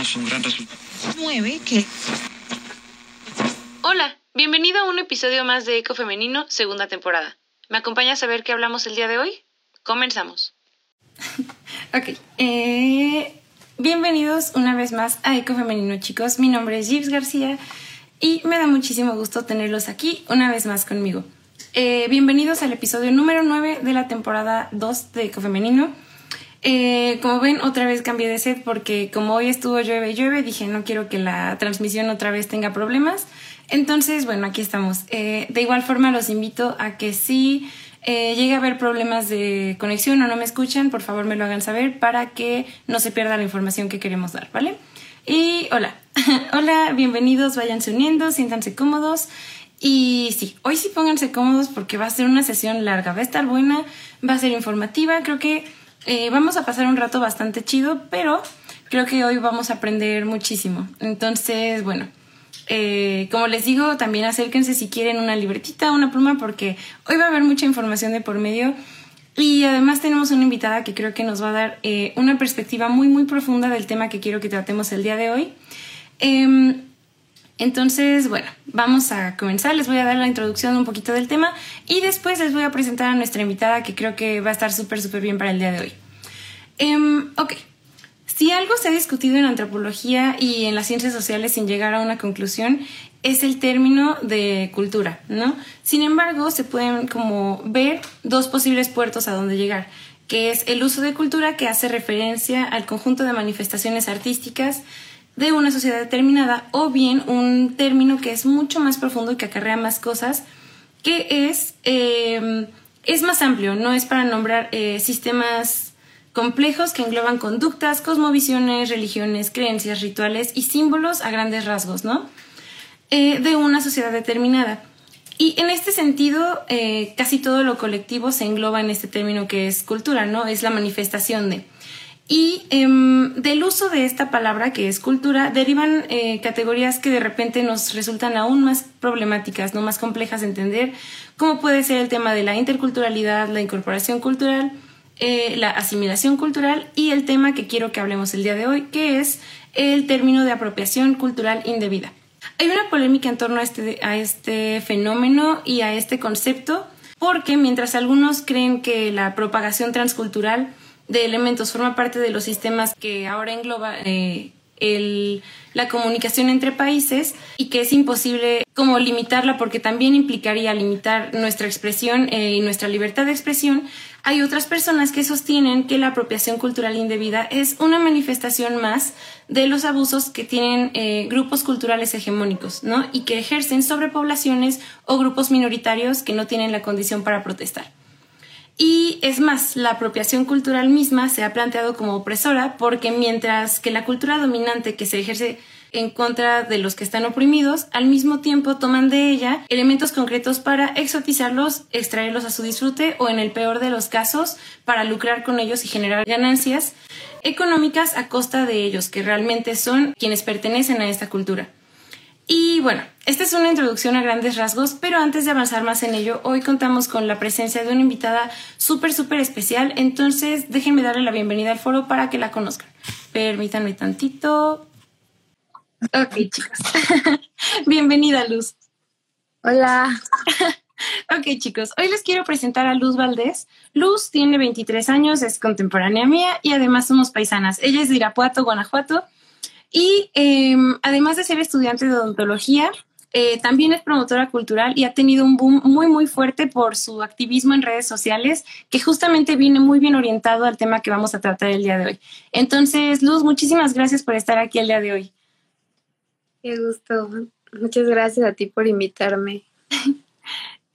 tenemos un gran resultado. 9 que Hola, bienvenido a un episodio más de Eco Femenino, segunda temporada. ¿Me acompañas a ver qué hablamos el día de hoy? Comenzamos. Ok, eh, bienvenidos una vez más a Eco Femenino, chicos. Mi nombre es Gibbs García y me da muchísimo gusto tenerlos aquí una vez más conmigo. Eh, bienvenidos al episodio número 9 de la temporada 2 de Eco Femenino. Eh, como ven, otra vez cambié de set porque como hoy estuvo llueve llueve, dije no quiero que la transmisión otra vez tenga problemas. Entonces, bueno, aquí estamos. Eh, de igual forma, los invito a que si eh, llegue a haber problemas de conexión o no me escuchan, por favor me lo hagan saber para que no se pierda la información que queremos dar, ¿vale? Y hola, hola, bienvenidos, váyanse uniendo, siéntanse cómodos. Y sí, hoy sí pónganse cómodos porque va a ser una sesión larga, va a estar buena, va a ser informativa, creo que eh, vamos a pasar un rato bastante chido, pero creo que hoy vamos a aprender muchísimo. Entonces, bueno, eh, como les digo, también acérquense si quieren una libretita, una pluma, porque hoy va a haber mucha información de por medio. Y además tenemos una invitada que creo que nos va a dar eh, una perspectiva muy, muy profunda del tema que quiero que tratemos el día de hoy. Em, entonces, bueno, vamos a comenzar. Les voy a dar la introducción un poquito del tema y después les voy a presentar a nuestra invitada que creo que va a estar súper, súper bien para el día de hoy. Em, ok, si algo se ha discutido en antropología y en las ciencias sociales sin llegar a una conclusión, es el término de cultura, ¿no? Sin embargo, se pueden como ver dos posibles puertos a donde llegar, que es el uso de cultura que hace referencia al conjunto de manifestaciones artísticas de una sociedad determinada, o bien un término que es mucho más profundo y que acarrea más cosas, que es, eh, es más amplio, no es para nombrar eh, sistemas complejos que engloban conductas, cosmovisiones, religiones, creencias, rituales y símbolos a grandes rasgos, ¿no? Eh, de una sociedad determinada. Y en este sentido, eh, casi todo lo colectivo se engloba en este término que es cultura, ¿no? Es la manifestación de. Y em, del uso de esta palabra, que es cultura, derivan eh, categorías que de repente nos resultan aún más problemáticas, no más complejas de entender, como puede ser el tema de la interculturalidad, la incorporación cultural, eh, la asimilación cultural y el tema que quiero que hablemos el día de hoy, que es el término de apropiación cultural indebida. Hay una polémica en torno a este, a este fenómeno y a este concepto, porque mientras algunos creen que la propagación transcultural de elementos forma parte de los sistemas que ahora engloba eh, el, la comunicación entre países y que es imposible como limitarla porque también implicaría limitar nuestra expresión eh, y nuestra libertad de expresión, hay otras personas que sostienen que la apropiación cultural indebida es una manifestación más de los abusos que tienen eh, grupos culturales hegemónicos, ¿no? Y que ejercen sobre poblaciones o grupos minoritarios que no tienen la condición para protestar. Y es más, la apropiación cultural misma se ha planteado como opresora porque mientras que la cultura dominante que se ejerce en contra de los que están oprimidos, al mismo tiempo toman de ella elementos concretos para exotizarlos, extraerlos a su disfrute o en el peor de los casos para lucrar con ellos y generar ganancias económicas a costa de ellos, que realmente son quienes pertenecen a esta cultura. Y bueno, esta es una introducción a grandes rasgos, pero antes de avanzar más en ello, hoy contamos con la presencia de una invitada súper, súper especial, entonces déjenme darle la bienvenida al foro para que la conozcan. Permítanme tantito. Ok, chicos. Bienvenida, Luz. Hola. ok, chicos. Hoy les quiero presentar a Luz Valdés. Luz tiene 23 años, es contemporánea mía y además somos paisanas. Ella es de Irapuato, Guanajuato. Y em, además de ser estudiante de odontología, eh, también es promotora cultural y ha tenido un boom muy, muy fuerte por su activismo en redes sociales, que justamente viene muy bien orientado al tema que vamos a tratar el día de hoy. Entonces, Luz, muchísimas gracias por estar aquí el día de hoy. Qué gusto. Muchas gracias a ti por invitarme.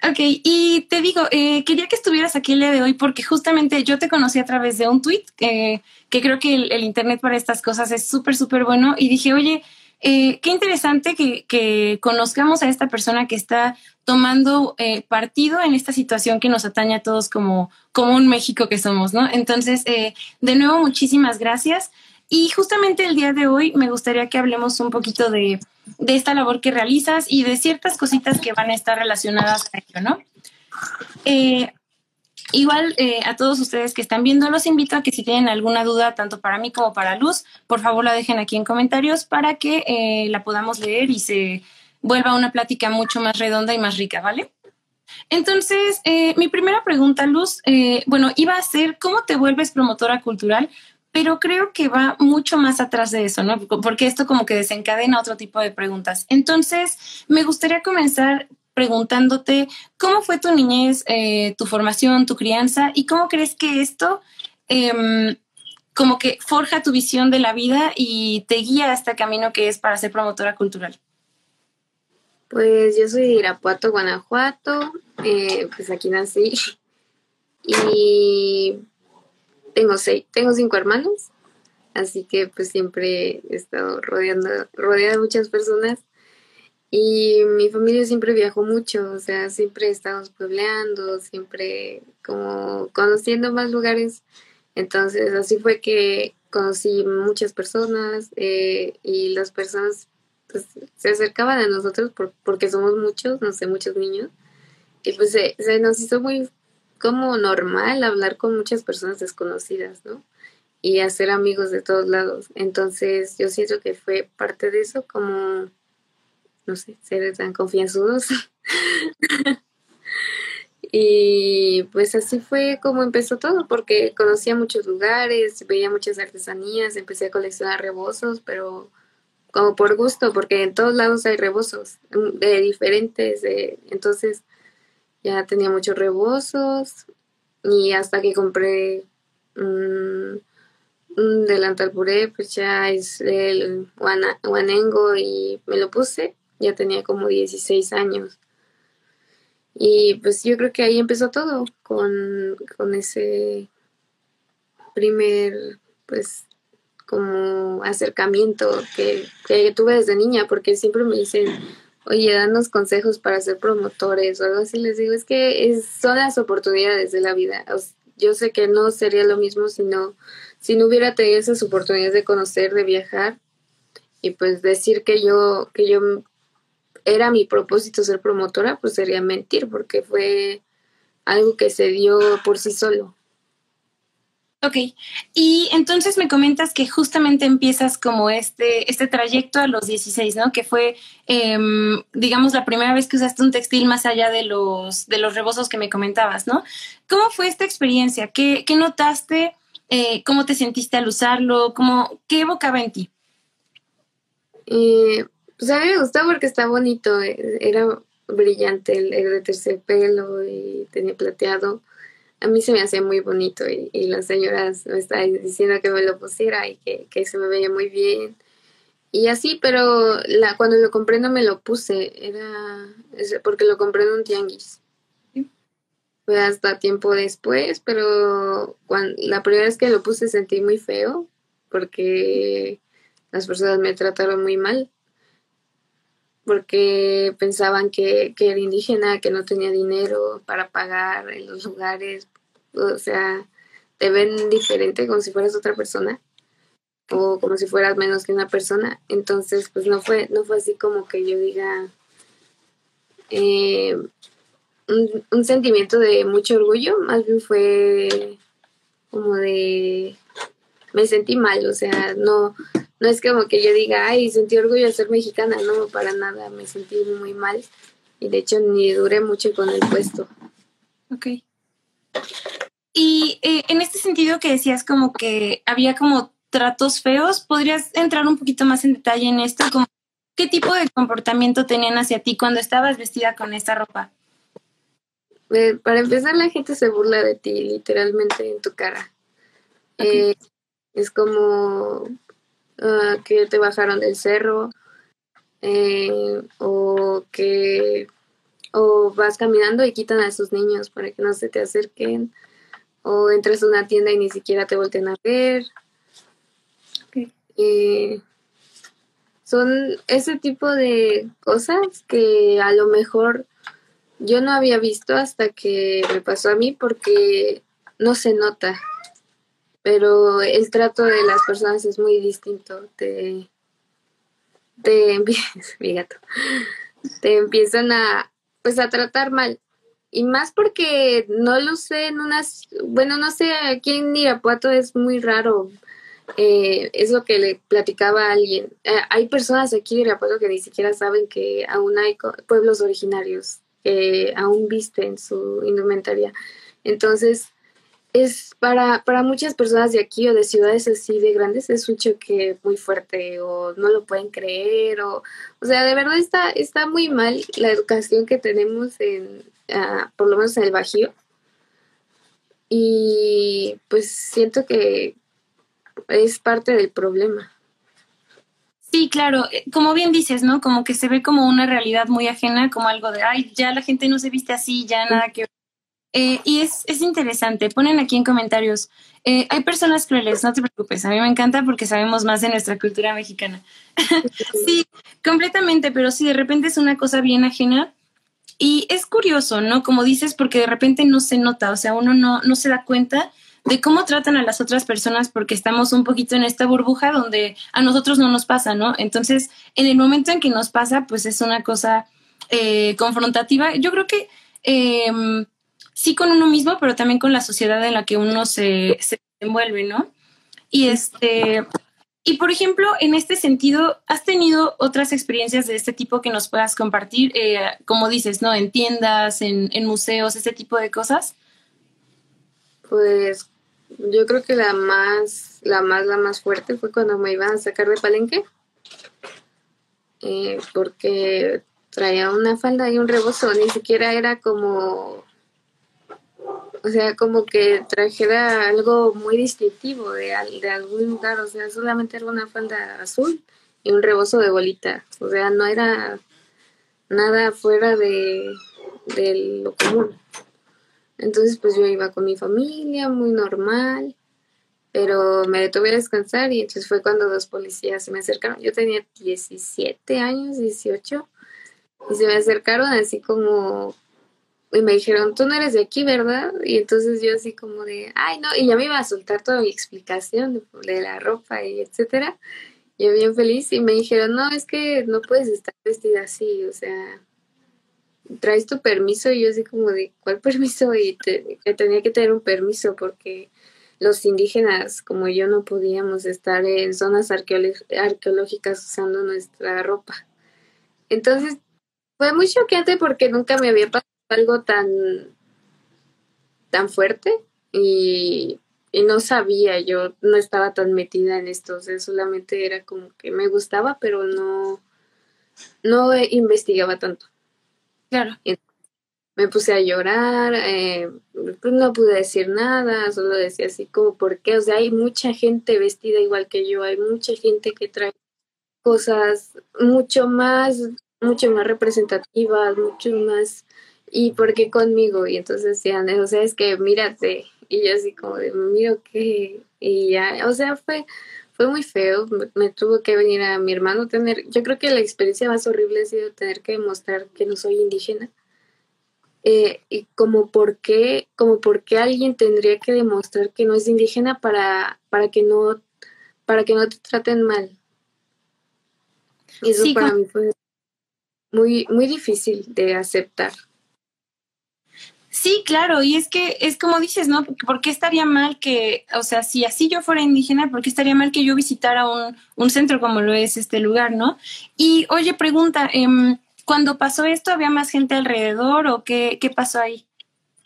Ok, y te digo, eh, quería que estuvieras aquí el día de hoy porque justamente yo te conocí a través de un tweet, que creo que el, Internet para estas cosas es súper, súper bueno, y dije, oye, eh, qué interesante que, conozcamos a esta persona que está tomando eh, partido en esta situación que nos atañe a todos como, como un México que somos, ¿no? Entonces, de nuevo, muchísimas gracias. Y justamente el día de hoy me gustaría que hablemos un poquito de, esta labor que realizas y de ciertas cositas que van a estar relacionadas a ello, ¿no? Eh, Igual eh, a todos ustedes que están viendo, los invito a que si tienen alguna duda, tanto para mí como para Luz, por favor la dejen aquí en comentarios para que eh, la podamos leer y se vuelva una plática mucho más redonda y más rica, ¿vale? Entonces, mi primera pregunta, Luz, bueno, iba a ser, ¿cómo te vuelves promotora cultural? Pero creo que va mucho más atrás de eso, ¿no? Porque esto como que desencadena otro tipo de preguntas. Entonces, me gustaría comenzar preguntándote cómo fue tu niñez, eh, tu formación, tu crianza y cómo crees que esto em, como que forja tu visión de la vida y te guía a este camino que es para ser promotora cultural. Pues yo soy de Irapuato, Guanajuato, eh, pues aquí nací y tengo seis, tengo cinco hermanos, así que pues siempre he estado rodeando, rodeada de muchas personas y mi familia siempre viajó mucho, o sea, siempre estábamos puebleando, siempre como conociendo más lugares. Entonces, así fue que conocí muchas personas eh, y las personas pues, se acercaban a nosotros porque somos muchos, no sé, muchos niños. Y pues se, se nos hizo muy como normal hablar con muchas personas desconocidas, ¿no? Y hacer amigos de todos lados. Entonces, yo siento que fue parte de eso como no sé, ser tan confianzudos. y pues así fue como empezó todo, porque conocía muchos lugares, veía muchas artesanías, empecé a coleccionar rebozos, pero como por gusto, porque en todos lados hay rebozos mm, de diferentes, entonces ya tenía muchos rebozos y hasta que compré un delantal puré, pues ya es el guanengo y me lo puse ya tenía como 16 años. Y pues yo creo que ahí empezó todo, con, ese primer, pues, como acercamiento que, tuve desde niña, porque siempre me dicen, oye, danos consejos para ser promotores o algo así. Les digo, es que son las oportunidades de la vida. Yo sé que no sería lo mismo si no, si no hubiera tenido esas oportunidades de conocer, de viajar y pues decir que yo, que yo era mi propósito ser promotora, pues sería mentir, porque fue algo que se dio por sí solo. Ok, y entonces me comentas que justamente empiezas como este, este trayecto a los 16, ¿no? Que fue, em, digamos, la primera vez que usaste un textil más allá de los, de los rebozos que me comentabas, ¿no? ¿Cómo fue esta experiencia? ¿Qué, qué notaste? Eh, ¿Cómo te sentiste al usarlo? ¿Cómo, ¿Qué evocaba en ti? Eh, pues a mí me gustó porque está bonito, eh, era brillante, el, de terciopelo y tenía plateado. A mí se me hacía muy bonito y, las señoras me estaban diciendo que me lo pusiera y que, se me veía muy bien. Y así, pero la, cuando lo compré no me lo puse, era porque lo compré en un tianguis. Fue hasta tiempo después, pero cuando, la primera vez que lo puse sentí muy feo porque las personas me trataron muy mal porque pensaban que, era indígena, que no tenía dinero para pagar en los lugares, o sea, te ven diferente como si fueras otra persona o como si fueras menos que una persona. Entonces, pues no fue, no fue así como que yo diga eh, un, un, sentimiento de mucho orgullo, más bien fue como de me sentí mal, o sea, no, no es como que yo diga, ay, sentí orgullo de ser mexicana, no, para nada, me sentí muy mal y de hecho ni duré mucho con el puesto. Ok. Y eh, en este sentido que decías como que había como tratos feos, ¿podrías entrar un poquito más en detalle en esto? Como, ¿Qué tipo de comportamiento tenían hacia ti cuando estabas vestida con esta ropa? Eh, para empezar, la gente se burla de ti literalmente en tu cara. Eh, es como Ah, que te bajaron del cerro eh, o que o vas caminando y quitan a sus niños para que no se te acerquen o entras a una tienda y ni siquiera te voltean a ver. Eh, son ese tipo de cosas que a lo mejor yo no había visto hasta que me pasó a mí porque no se nota pero el trato de las personas es muy distinto. Te, te, mi gato, te empiezan a, pues a tratar mal y más porque no lo sé en unas, bueno, no sé, aquí en Irapuato es muy raro. Eh, es lo que le platicaba a alguien. Eh, hay personas aquí en Irapuato que ni siquiera saben que aún hay pueblos originarios que aún visten su indumentaria. Entonces, es para, para muchas personas de aquí o de ciudades así de grandes es un choque muy fuerte o no lo pueden creer o o sea de verdad está está muy mal la educación que tenemos en uh, por lo menos en el Bajío y pues siento que es parte del problema Sí, claro, eh, como bien dices, ¿no? Como que se ve como una realidad muy ajena, como algo de, ay, ya la gente no se viste así, ya nada que eh, y es, es, interesante, ponen aquí en comentarios, eh, hay personas crueles, no te preocupes, a mí me encanta porque sabemos más de nuestra cultura mexicana. sí, completamente, pero sí, de repente es una cosa bien ajena. Y es curioso, ¿no? Como dices, porque de repente no se nota, o sea, uno no, no se da cuenta de cómo tratan a las otras personas porque estamos un poquito en esta burbuja donde a nosotros no nos pasa, ¿no? Entonces, en el momento en que nos pasa, pues es una cosa eh, confrontativa. Yo creo que eh, sí con uno mismo, pero también con la sociedad en la que uno se, se envuelve, ¿no? Y este, y por ejemplo, en este sentido, ¿has tenido otras experiencias de este tipo que nos puedas compartir? Eh, como dices, ¿no? En tiendas, en, museos, este tipo de cosas. Pues yo creo que la más, la más, la más fuerte fue cuando me iban a sacar de palenque. Eh, porque traía una falda y un rebozo, ni siquiera era como o sea, como que trajera algo muy distintivo de, de algún lugar, o sea, solamente era una falda azul y un rebozo de bolita, o sea, no era nada fuera de, de lo común. Entonces, pues yo iba con mi familia, muy normal, pero me detuve a descansar y entonces fue cuando dos policías se me acercaron. Yo tenía 17 años, 18, y se me acercaron así como y me dijeron, tú no eres de aquí, ¿verdad? Y entonces yo así como de, ay, no, y ya me iba a soltar toda mi explicación de, la ropa y etcétera. Yo bien feliz y me dijeron, no, es que no puedes estar vestida así, o sea, traes tu permiso y yo así como de, ¿cuál permiso? Y que tenía que tener un permiso porque los indígenas como yo no podíamos estar en zonas arqueológicas usando nuestra ropa. Entonces fue muy choqueante porque nunca me había pasado algo tan, tan fuerte y, no sabía, yo no estaba tan metida en esto, o sea, solamente era como que me gustaba, pero no, no investigaba tanto. Claro. me puse a llorar, eh, pues no pude decir nada, solo decía así como, ¿por qué? O sea, hay mucha gente vestida igual que yo, hay mucha gente que trae cosas mucho más, mucho más representativas, mucho más ¿y por qué conmigo? Y entonces decían, o sea, es que mírate. Y yo así como de, miro qué. Y ya, o sea, fue, fue muy feo. Me, tuvo que venir a mi hermano tener, yo creo que la experiencia más horrible ha sido tener que demostrar que no soy indígena. Eh, y como por qué, como por qué alguien tendría que demostrar que no es indígena para, para que no, para que no te traten mal. Y eso para mí fue muy, muy difícil de aceptar. Sí, claro, y es que es como dices, ¿no? ¿Por qué estaría mal que, o sea, si así yo fuera indígena, ¿por qué estaría mal que yo visitara un, un centro como lo es este lugar, ¿no? Y oye, pregunta, eh, cuando pasó esto, ¿había más gente alrededor o qué, qué pasó ahí?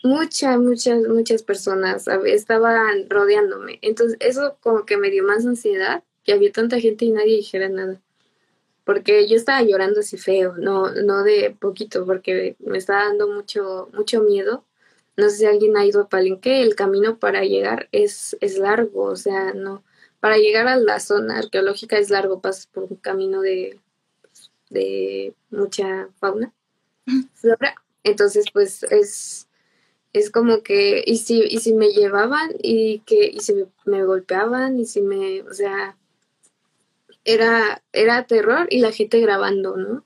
Muchas, muchas, muchas personas estaban rodeándome. Entonces, eso como que me dio más ansiedad, que había tanta gente y nadie dijera nada porque yo estaba llorando así feo, no, no de poquito, porque me estaba dando mucho, mucho miedo. No sé si alguien ha ido a Palenque, el camino para llegar es, es largo, o sea, no, para llegar a la zona arqueológica es largo, pasas por un camino de, de mucha fauna, flora. Entonces, pues es, es como que, y si, y si me llevaban y que, y si me, me golpeaban, y si me, o sea, era, era terror y la gente grabando, ¿no?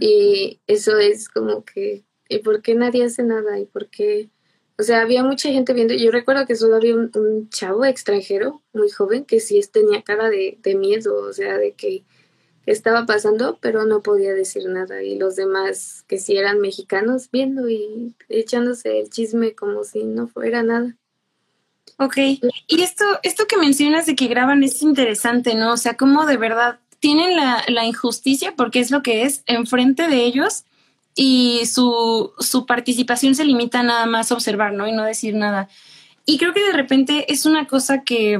Y eso es como que, ¿y por qué nadie hace nada? ¿Y por qué? O sea, había mucha gente viendo. Yo recuerdo que solo había un, chavo extranjero, muy joven, que sí tenía cara de, miedo, o sea, de que que estaba pasando, pero no podía decir nada. Y los demás, que sí eran mexicanos, viendo y echándose el chisme como si no fuera nada. Ok, y esto, esto que mencionas de que graban es interesante, ¿no? O sea, cómo de verdad tienen la, la injusticia, porque es lo que es, enfrente de ellos y su, su participación se limita nada más a observar, ¿no? Y no decir nada. Y creo que de repente es una cosa que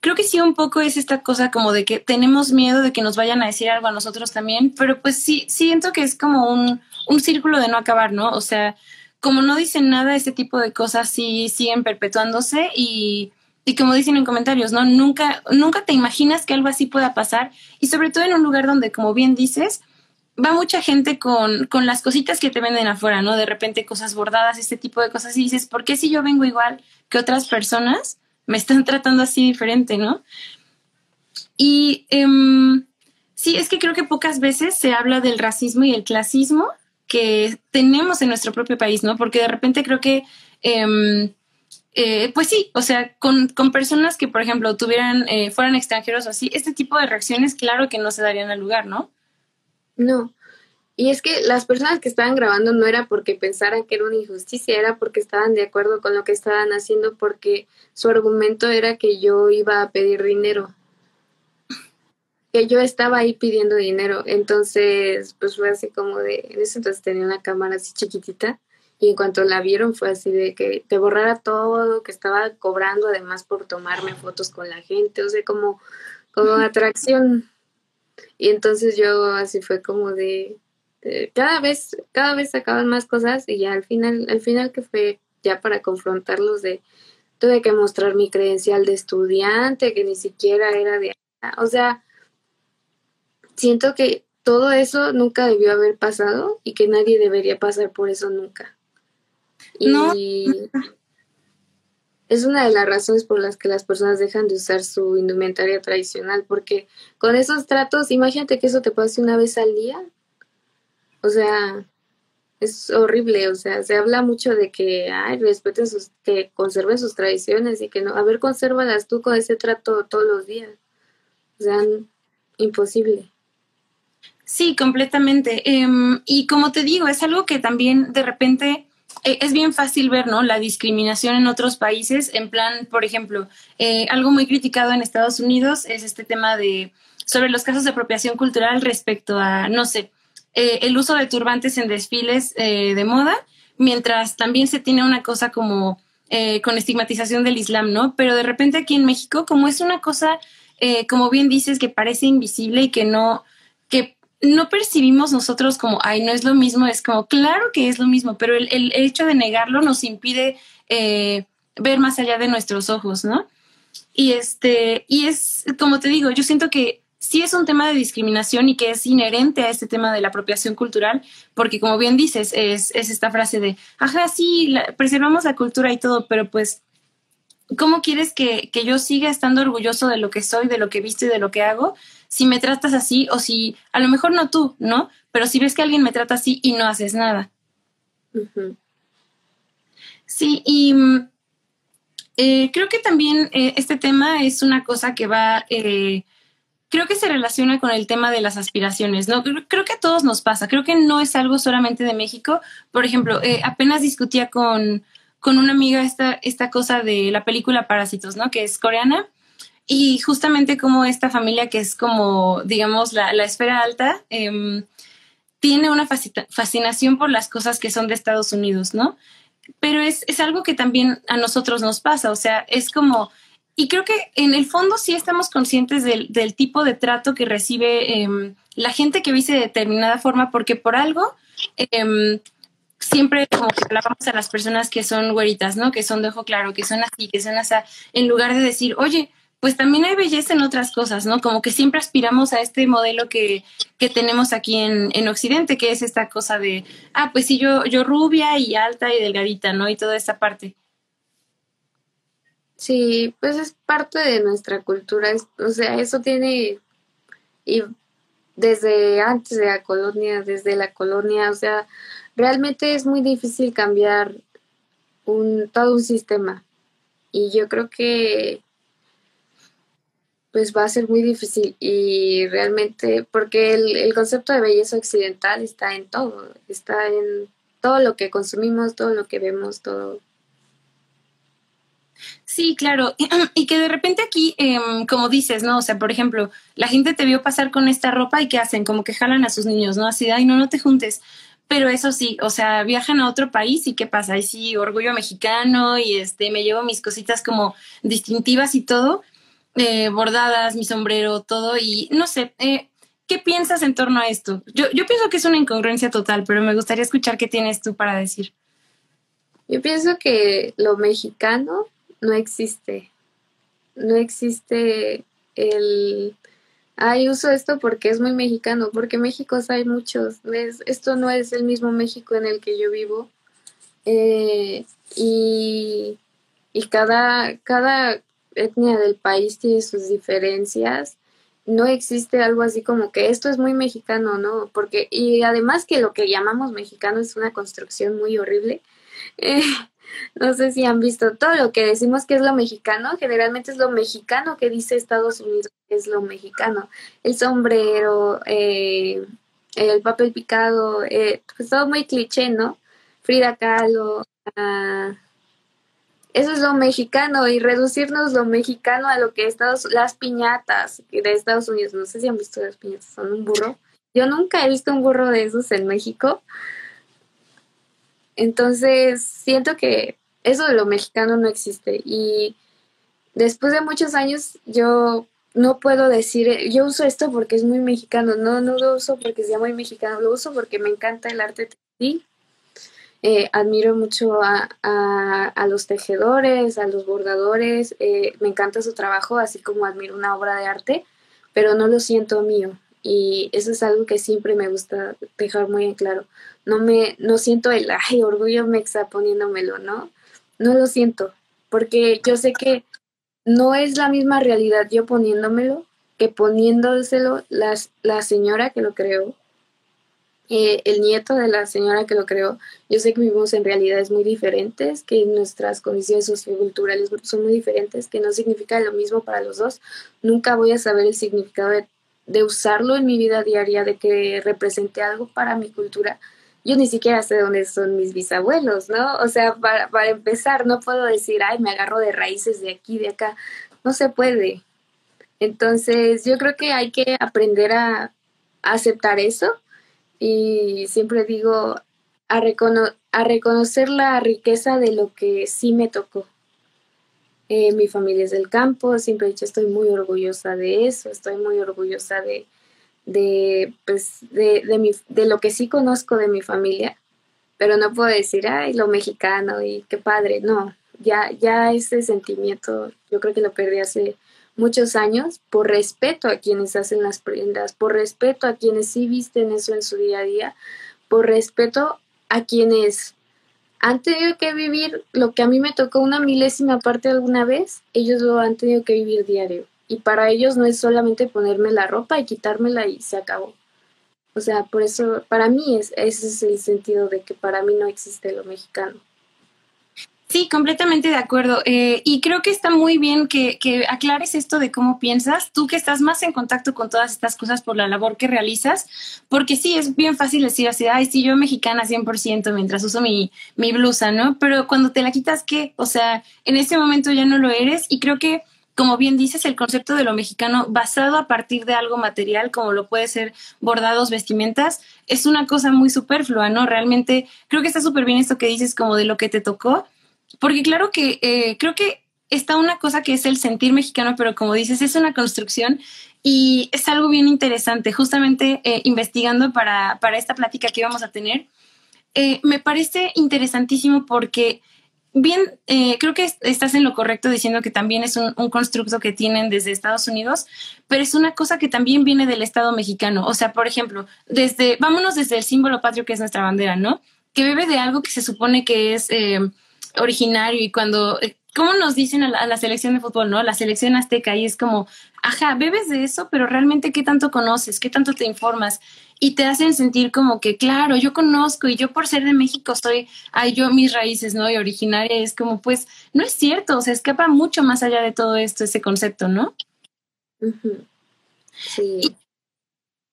creo que sí un poco es esta cosa como de que tenemos miedo de que nos vayan a decir algo a nosotros también, pero pues sí, siento que es como un, un círculo de no acabar, ¿no? O sea, como no dicen nada, este tipo de cosas sí siguen perpetuándose y, y como dicen en comentarios, ¿no? Nunca, nunca te imaginas que algo así pueda pasar y sobre todo en un lugar donde, como bien dices, va mucha gente con, con las cositas que te venden afuera, ¿no? De repente cosas bordadas, este tipo de cosas y dices, ¿por qué si yo vengo igual que otras personas? me están tratando así diferente, ¿no? Y em, sí, es que creo que pocas veces se habla del racismo y el clasismo que tenemos en nuestro propio país, ¿no? Porque de repente creo que, em, eh, pues sí, o sea, con, con, personas que, por ejemplo, tuvieran, eh, fueran extranjeros o así, este tipo de reacciones, claro que no se darían al lugar, ¿no? No, y es que las personas que estaban grabando no era porque pensaran que era una injusticia, era porque estaban de acuerdo con lo que estaban haciendo, porque su argumento era que yo iba a pedir dinero, que yo estaba ahí pidiendo dinero. Entonces, pues fue así como de, en ese entonces tenía una cámara así chiquitita y en cuanto la vieron fue así de que te borrara todo, que estaba cobrando además por tomarme fotos con la gente, o sea, como, como atracción. Y entonces yo así fue como de, cada vez, cada vez sacaban más cosas y ya al final, al final que fue ya para confrontarlos de, tuve que mostrar mi credencial de estudiante, que ni siquiera era de, o sea, siento que todo eso nunca debió haber pasado y que nadie debería pasar por eso nunca. Y es una de las razones por las que las personas dejan de usar su indumentaria tradicional, porque con esos tratos, imagínate que eso te pase una vez al día, o sea, es horrible, o sea, se habla mucho de que, ay, respeten sus, que conserven sus tradiciones y que no, a ver, consérvalas tú con ese trato todos los días. O sea, imposible. Sí, completamente. Em, y como te digo, es algo que también de repente es bien fácil ver, ¿no? La discriminación en otros países, en plan, por ejemplo, eh, algo muy criticado en Estados Unidos es este tema de sobre los casos de apropiación cultural respecto a, no sé, eh, el uso de turbantes en desfiles eh, de moda, mientras también se tiene una cosa como eh, con estigmatización del Islam, ¿no? Pero de repente aquí en México, como es una cosa, como bien dices, que parece invisible y que no, no percibimos nosotros como, ay, no es lo mismo, es como, claro que es lo mismo, pero el, el hecho de negarlo nos impide ver más allá de nuestros ojos, ¿no? Y este, y es, como te digo, yo siento que sí es un tema de discriminación y que es inherente a este tema de la apropiación cultural, porque como bien dices, es, esta frase de, ajá, sí, preservamos la cultura y todo, pero pues, ¿cómo quieres que, yo siga estando orgulloso de lo que soy, de lo que visto y de lo que hago? Si me tratas así o si, a lo mejor no tú, ¿no? Pero si ves que alguien me trata así y no haces nada. Sí, y mm, eh, creo que también eh, este tema es una cosa que va... Eh, creo que se relaciona con el tema de las aspiraciones, ¿no? Creo que a todos nos pasa, creo que no es algo solamente de México. Por ejemplo, eh, apenas discutía con, con una amiga esta, esta cosa de la película Parásitos, ¿no? Que es coreana. Y justamente como esta familia que es como, digamos, la, la esfera alta, eh, tiene una fascinación por las cosas que son de Estados Unidos, ¿no? Pero es, es algo que también a nosotros nos pasa, o sea, es como y creo que en el fondo sí estamos conscientes del, del tipo de trato que recibe eh, la gente que vive de determinada forma, porque por algo eh, siempre como que hablábamos a las personas que son güeritas, ¿no? Que son de ojo claro, que son así, que son así, en lugar de decir, oye, pues también hay belleza en otras cosas, ¿no? Como que siempre aspiramos a este modelo que, que tenemos aquí en, en, Occidente, que es esta cosa de, ah, pues sí, yo, yo rubia y alta y delgadita, ¿no? Y toda esta parte. Sí, pues es parte de nuestra cultura, o sea, eso tiene y desde antes de la colonia, desde la colonia, o sea, realmente es muy difícil cambiar un todo un sistema. Y yo creo que pues va a ser muy difícil y realmente porque el, el concepto de belleza occidental está en todo, está en todo lo que consumimos, todo lo que vemos, todo Sí, claro. Y que de repente aquí, em, como dices, ¿no? O sea, por ejemplo, la gente te vio pasar con esta ropa y ¿qué hacen? Como que jalan a sus niños, ¿no? Así, ay, no, no te juntes. Pero eso sí, o sea, viajan a otro país y ¿qué pasa? Ahí sí, orgullo mexicano y este, me llevo mis cositas como distintivas y todo, eh, bordadas, mi sombrero, todo. Y no sé, eh, ¿qué piensas en torno a esto? Yo, yo pienso que es una incongruencia total, pero me gustaría escuchar qué tienes tú para decir. Yo pienso que lo mexicano no existe. No existe el, ay, uso esto porque es muy mexicano, porque México hay muchos. Esto no es el mismo México en el que yo vivo. Eh, y, y cada, cada etnia del país tiene sus diferencias. No existe algo así como que esto es muy mexicano, ¿no? Porque, y además que lo que llamamos mexicano es una construcción muy horrible. Eh, no sé si han visto todo lo que decimos que es lo mexicano, generalmente es lo mexicano que dice Estados Unidos que es lo mexicano. El sombrero, eh, el papel picado, eh, pues todo muy cliché, ¿no? Frida Kahlo. Ah, eso es lo mexicano y reducirnos lo mexicano a lo que Estados las piñatas de Estados Unidos. No sé si han visto las piñatas, son un burro. Yo nunca he visto un burro de esos en México. Entonces, siento que eso de lo mexicano no existe. Y después de muchos años, yo no puedo decir, yo uso esto porque es muy mexicano. No, no lo uso porque sea muy mexicano, lo uso porque me encanta el arte textil. Eh, admiro mucho a, a, los tejedores, a los bordadores, eh, me encanta su trabajo, así como admiro una obra de arte, pero no lo siento mío. Y eso es algo que siempre me gusta dejar muy en claro no me, no siento el, ay, orgullo me está poniéndomelo, ¿no? No lo siento, porque yo sé que no es la misma realidad yo poniéndomelo que poniéndoselo la, la señora que lo creó, eh, el nieto de la señora que lo creó. Yo sé que vivimos en realidades muy diferentes, que nuestras condiciones socioculturales son muy diferentes, que no significa lo mismo para los dos. Nunca voy a saber el significado de, usarlo en mi vida diaria, de que represente algo para mi cultura yo ni siquiera sé dónde son mis bisabuelos, ¿no? O sea, para, para empezar, no puedo decir, ay, me agarro de raíces de aquí, de acá. No se puede. Entonces, yo creo que hay que aprender a, aceptar eso y siempre digo, a, a reconocer la riqueza de lo que sí me tocó. Eh, mi familia es del campo, siempre he dicho, estoy muy orgullosa de eso, estoy muy orgullosa de, de, pues, de, de, mi, de lo que sí conozco de mi familia, pero no puedo decir, ay, lo mexicano y qué padre, no, ya, ya ese sentimiento yo creo que lo perdí hace muchos años por respeto a quienes hacen las prendas, por respeto a quienes sí visten eso en su día a día, por respeto a quienes han tenido que vivir lo que a mí me tocó una milésima parte alguna vez, ellos lo han tenido que vivir diario y para ellos no es solamente ponerme la ropa y quitármela y se acabó. O sea, por eso, para mí es, ese es el sentido de que para mí no existe lo mexicano. Sí, completamente de acuerdo. Eh, y creo que está muy bien que, que, aclares esto de cómo piensas, tú que estás más en contacto con todas estas cosas por la labor que realizas, porque sí, es bien fácil decir así, ay, sí, yo mexicana 100% mientras uso mi, mi blusa, ¿no? Pero cuando te la quitas, ¿qué? O sea, en ese momento ya no lo eres y creo que como bien dices, el concepto de lo mexicano basado a partir de algo material, como lo puede ser bordados, vestimentas, es una cosa muy superflua, ¿no? Realmente creo que está súper bien esto que dices como de lo que te tocó, porque claro que eh, creo que está una cosa que es el sentir mexicano, pero como dices, es una construcción y es algo bien interesante. Justamente eh, investigando para, para, esta plática que íbamos a tener, eh, me parece interesantísimo porque bien, creo que estás en lo correcto diciendo que también es un, constructo que tienen desde Estados Unidos, pero es una cosa que también viene del Estado mexicano. O sea, por ejemplo, desde, vámonos desde el símbolo patrio que es nuestra bandera, ¿no? Que bebe de algo que se supone que es originario y cuando, eh, ¿cómo nos dicen a la, selección de fútbol, no? La selección azteca y es como, ajá, bebes de eso, pero realmente qué tanto conoces, qué tanto te informas y te hacen sentir como que, claro, yo conozco y yo por ser de México soy, ay, yo mis raíces, ¿no? Y originaria es como, pues, no es cierto, o sea, escapa mucho más allá de todo esto, ese concepto, ¿no? Sí.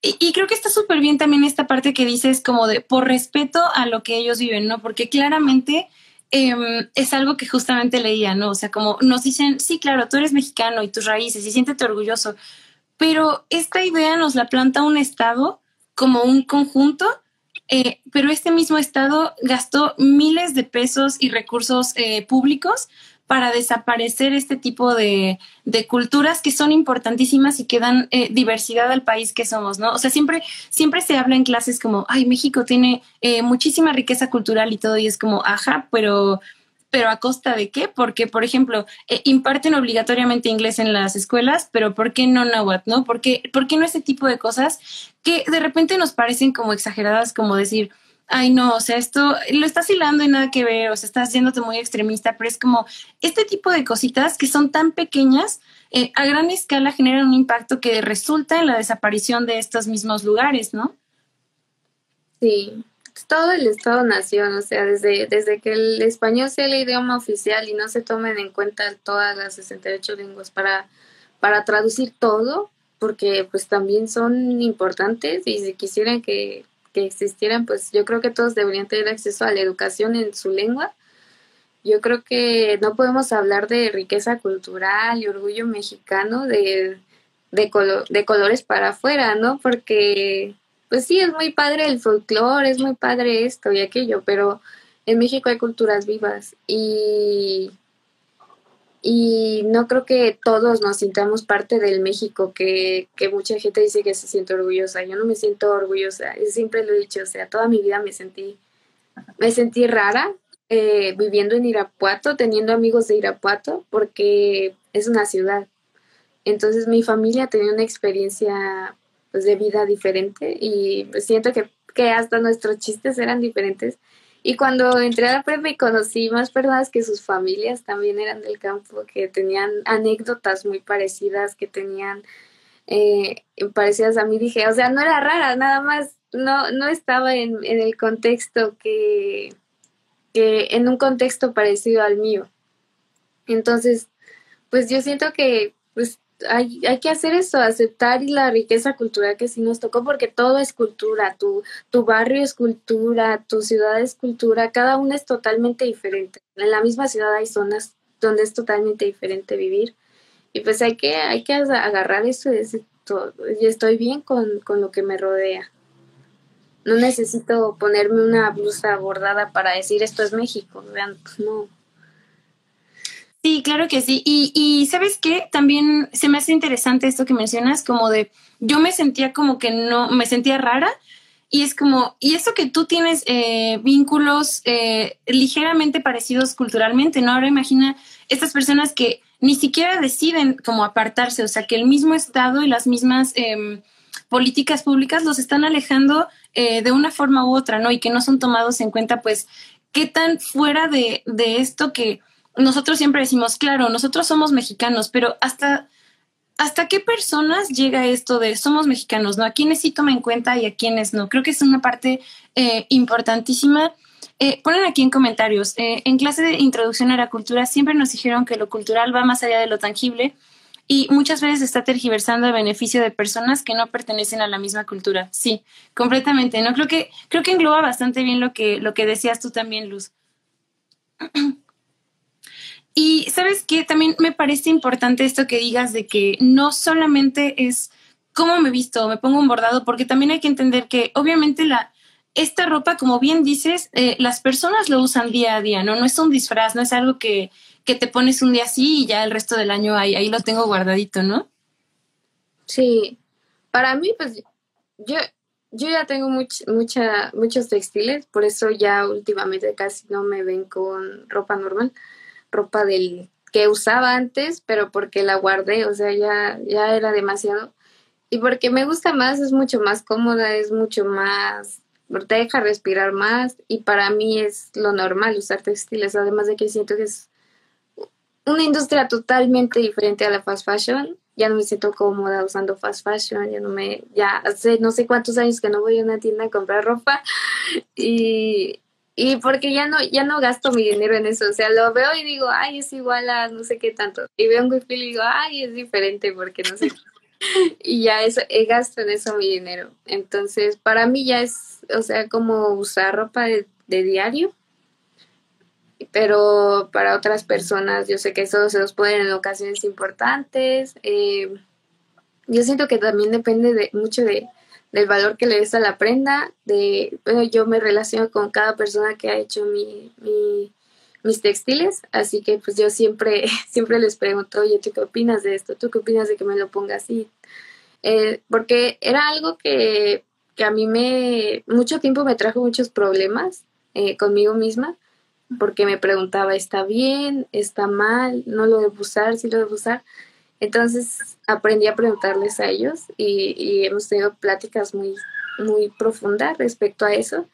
Y, creo que está súper bien también esta parte que dices como de por respeto a lo que ellos viven, ¿no? Porque claramente em, es algo que justamente leía, ¿no? O sea, como nos dicen, sí, claro, tú eres mexicano y tus raíces y siéntete orgulloso, pero esta idea nos la planta un Estado como un conjunto, eh, pero este mismo Estado gastó miles de pesos y recursos eh, públicos para desaparecer este tipo de, culturas que son importantísimas y que dan eh, diversidad al país que somos, ¿no? O sea, siempre, siempre se habla en clases como, ay, México tiene eh, muchísima riqueza cultural y todo, y es como, ajá, pero, pero a costa de qué? Porque, por ejemplo, eh, imparten obligatoriamente inglés en las escuelas, pero ¿por qué no náhuatl, no? ¿Por qué, ¿Por qué no ese tipo de cosas que de repente nos parecen como exageradas, como decir, ay no, o sea, esto lo estás hilando y nada que ver, o sea, estás haciéndote muy extremista, pero es como este tipo de cositas que son tan pequeñas, eh, a gran escala generan un impacto que resulta en la desaparición de estos mismos lugares, ¿no? Sí, todo el Estado-Nación, o sea, desde, desde que el español sea el idioma oficial y no se tomen en cuenta todas las 68 lenguas para, para traducir todo, porque pues también son importantes y si quisieran que que existieran, pues yo creo que todos deberían tener acceso a la educación en su lengua. Yo creo que no podemos hablar de riqueza cultural y orgullo mexicano de, de, de colores para afuera, ¿no? Porque, pues sí, es muy padre el folclore, es muy padre esto y aquello, pero en México hay culturas vivas y y no creo que todos nos sintamos parte del México que, que, mucha gente dice que se siente orgullosa. Yo no me siento orgullosa, siempre lo he dicho, o sea, toda mi vida me sentí, me sentí rara eh, viviendo en Irapuato, teniendo amigos de Irapuato, porque es una ciudad. Entonces mi familia tenía una experiencia pues, de vida diferente y siento que, que hasta nuestros chistes eran diferentes y cuando entré a la prepa y conocí más personas que sus familias también eran del campo, que tenían anécdotas muy parecidas, que tenían eh, parecidas a mí, dije, o sea, no era rara, nada más no, no estaba en, en el contexto que, que, en un contexto parecido al mío. Entonces, pues yo siento que pues hay, hay que hacer eso, aceptar la riqueza cultural que sí nos tocó, porque todo es cultura, tu, tu barrio es cultura, tu ciudad es cultura, cada una es totalmente diferente. En la misma ciudad hay zonas donde es totalmente diferente vivir. Y pues hay que, hay que agarrar eso y decir, todo, estoy bien con, con lo que me rodea. No necesito ponerme una blusa bordada para decir esto es México, vean, no. Sí, claro que sí. Y, y sabes qué, también se me hace interesante esto que mencionas, como de yo me sentía como que no, me sentía rara. Y es como, y eso que tú tienes eh, vínculos eh, ligeramente parecidos culturalmente, ¿no? Ahora imagina estas personas que ni siquiera deciden como apartarse, o sea, que el mismo Estado y las mismas em, políticas públicas los están alejando eh, de una forma u otra, ¿no? Y que no son tomados en cuenta, pues, qué tan fuera de, de esto que nosotros siempre decimos, claro, nosotros somos mexicanos, pero hasta, hasta qué personas llega esto de somos mexicanos, ¿no? A quiénes sí toma en cuenta y a quiénes no. Creo que es una parte eh, importantísima. Eh, ponen aquí en comentarios, eh, en clase de introducción a la cultura siempre nos dijeron que lo cultural va más allá de lo tangible y muchas veces está tergiversando el beneficio de personas que no pertenecen a la misma cultura. Sí, completamente. No creo que creo que engloba bastante bien lo que lo que decías tú también, Luz. Y sabes qué, también me parece importante esto que digas de que no solamente es cómo me visto, me pongo un bordado, porque también hay que entender que obviamente la, esta ropa, como bien dices, eh, las personas lo usan día a día, ¿no? No es un disfraz, no es algo que, que te pones un día así y ya el resto del año ahí, ahí lo tengo guardadito, ¿no? Sí, para mí, pues yo, yo ya tengo much, mucha, muchos textiles, por eso ya últimamente casi no me ven con ropa normal ropa del que usaba antes, pero porque la guardé, o sea, ya, ya era demasiado. Y porque me gusta más, es mucho más cómoda, es mucho más, te deja respirar más y para mí es lo normal usar textiles, además de que siento que es una industria totalmente diferente a la fast fashion. Ya no me siento cómoda usando fast fashion, ya no me, ya hace no sé cuántos años que no voy a una tienda a comprar ropa y, y porque ya no, ya no gasto mi dinero en eso, o sea, lo veo y digo, ay, es igual a no sé qué tanto. Y veo un wifi y digo, ay, es diferente porque no sé. y ya es, eh, gasto en eso mi dinero. Entonces, para mí ya es, o sea, como usar ropa de, diario, pero para otras personas yo sé que eso se los pueden en ocasiones importantes. Eh, yo siento que también depende de mucho de, del valor que le des a la prenda, de, bueno, yo me relaciono con cada persona que ha hecho mi, mi mis textiles, así que pues yo siempre, siempre les pregunto, oye, ¿tú qué opinas de esto? ¿Tú qué opinas de que me lo ponga así? Eh, porque era algo que, que, a mí me, mucho tiempo me trajo muchos problemas eh, conmigo misma, porque me preguntaba, ¿está bien? ¿Está mal? ¿No lo debo usar? ¿Sí lo debo usar? Entonces aprendí a preguntarles a ellos y, y hemos tenido pláticas muy, muy profundas respecto a eso.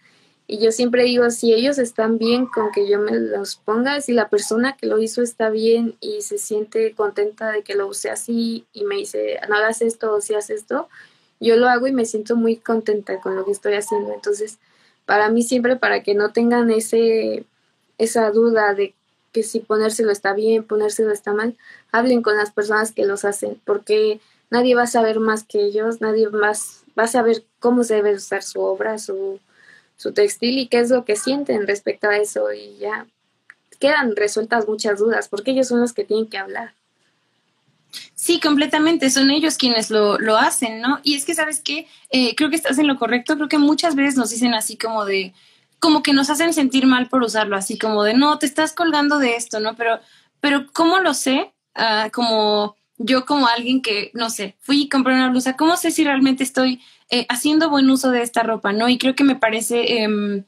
Y yo siempre digo, si ellos están bien con que yo me los ponga, si la persona que lo hizo está bien y se siente contenta de que lo use así y me dice, no hagas esto o si haces esto, yo lo hago y me siento muy contenta con lo que estoy haciendo. Entonces, para mí siempre, para que no tengan ese, esa duda de que si ponérselo está bien, ponérselo está mal, hablen con las personas que los hacen, porque nadie va a saber más que ellos, nadie más va a saber cómo se debe usar su obra, su su textil y qué es lo que sienten respecto a eso y ya quedan resueltas muchas dudas porque ellos son los que tienen que hablar. Sí, completamente, son ellos quienes lo, lo hacen, ¿no? Y es que, ¿sabes qué? Eh, creo que estás en lo correcto, creo que muchas veces nos dicen así como de, como que nos hacen sentir mal por usarlo, así como de, no, te estás colgando de esto, ¿no? Pero, pero ¿cómo lo sé? Ah, como yo como alguien que, no sé, fui y compré una blusa, ¿cómo sé si realmente estoy eh, haciendo buen uso de esta ropa, ¿no? Y creo que me parece, em,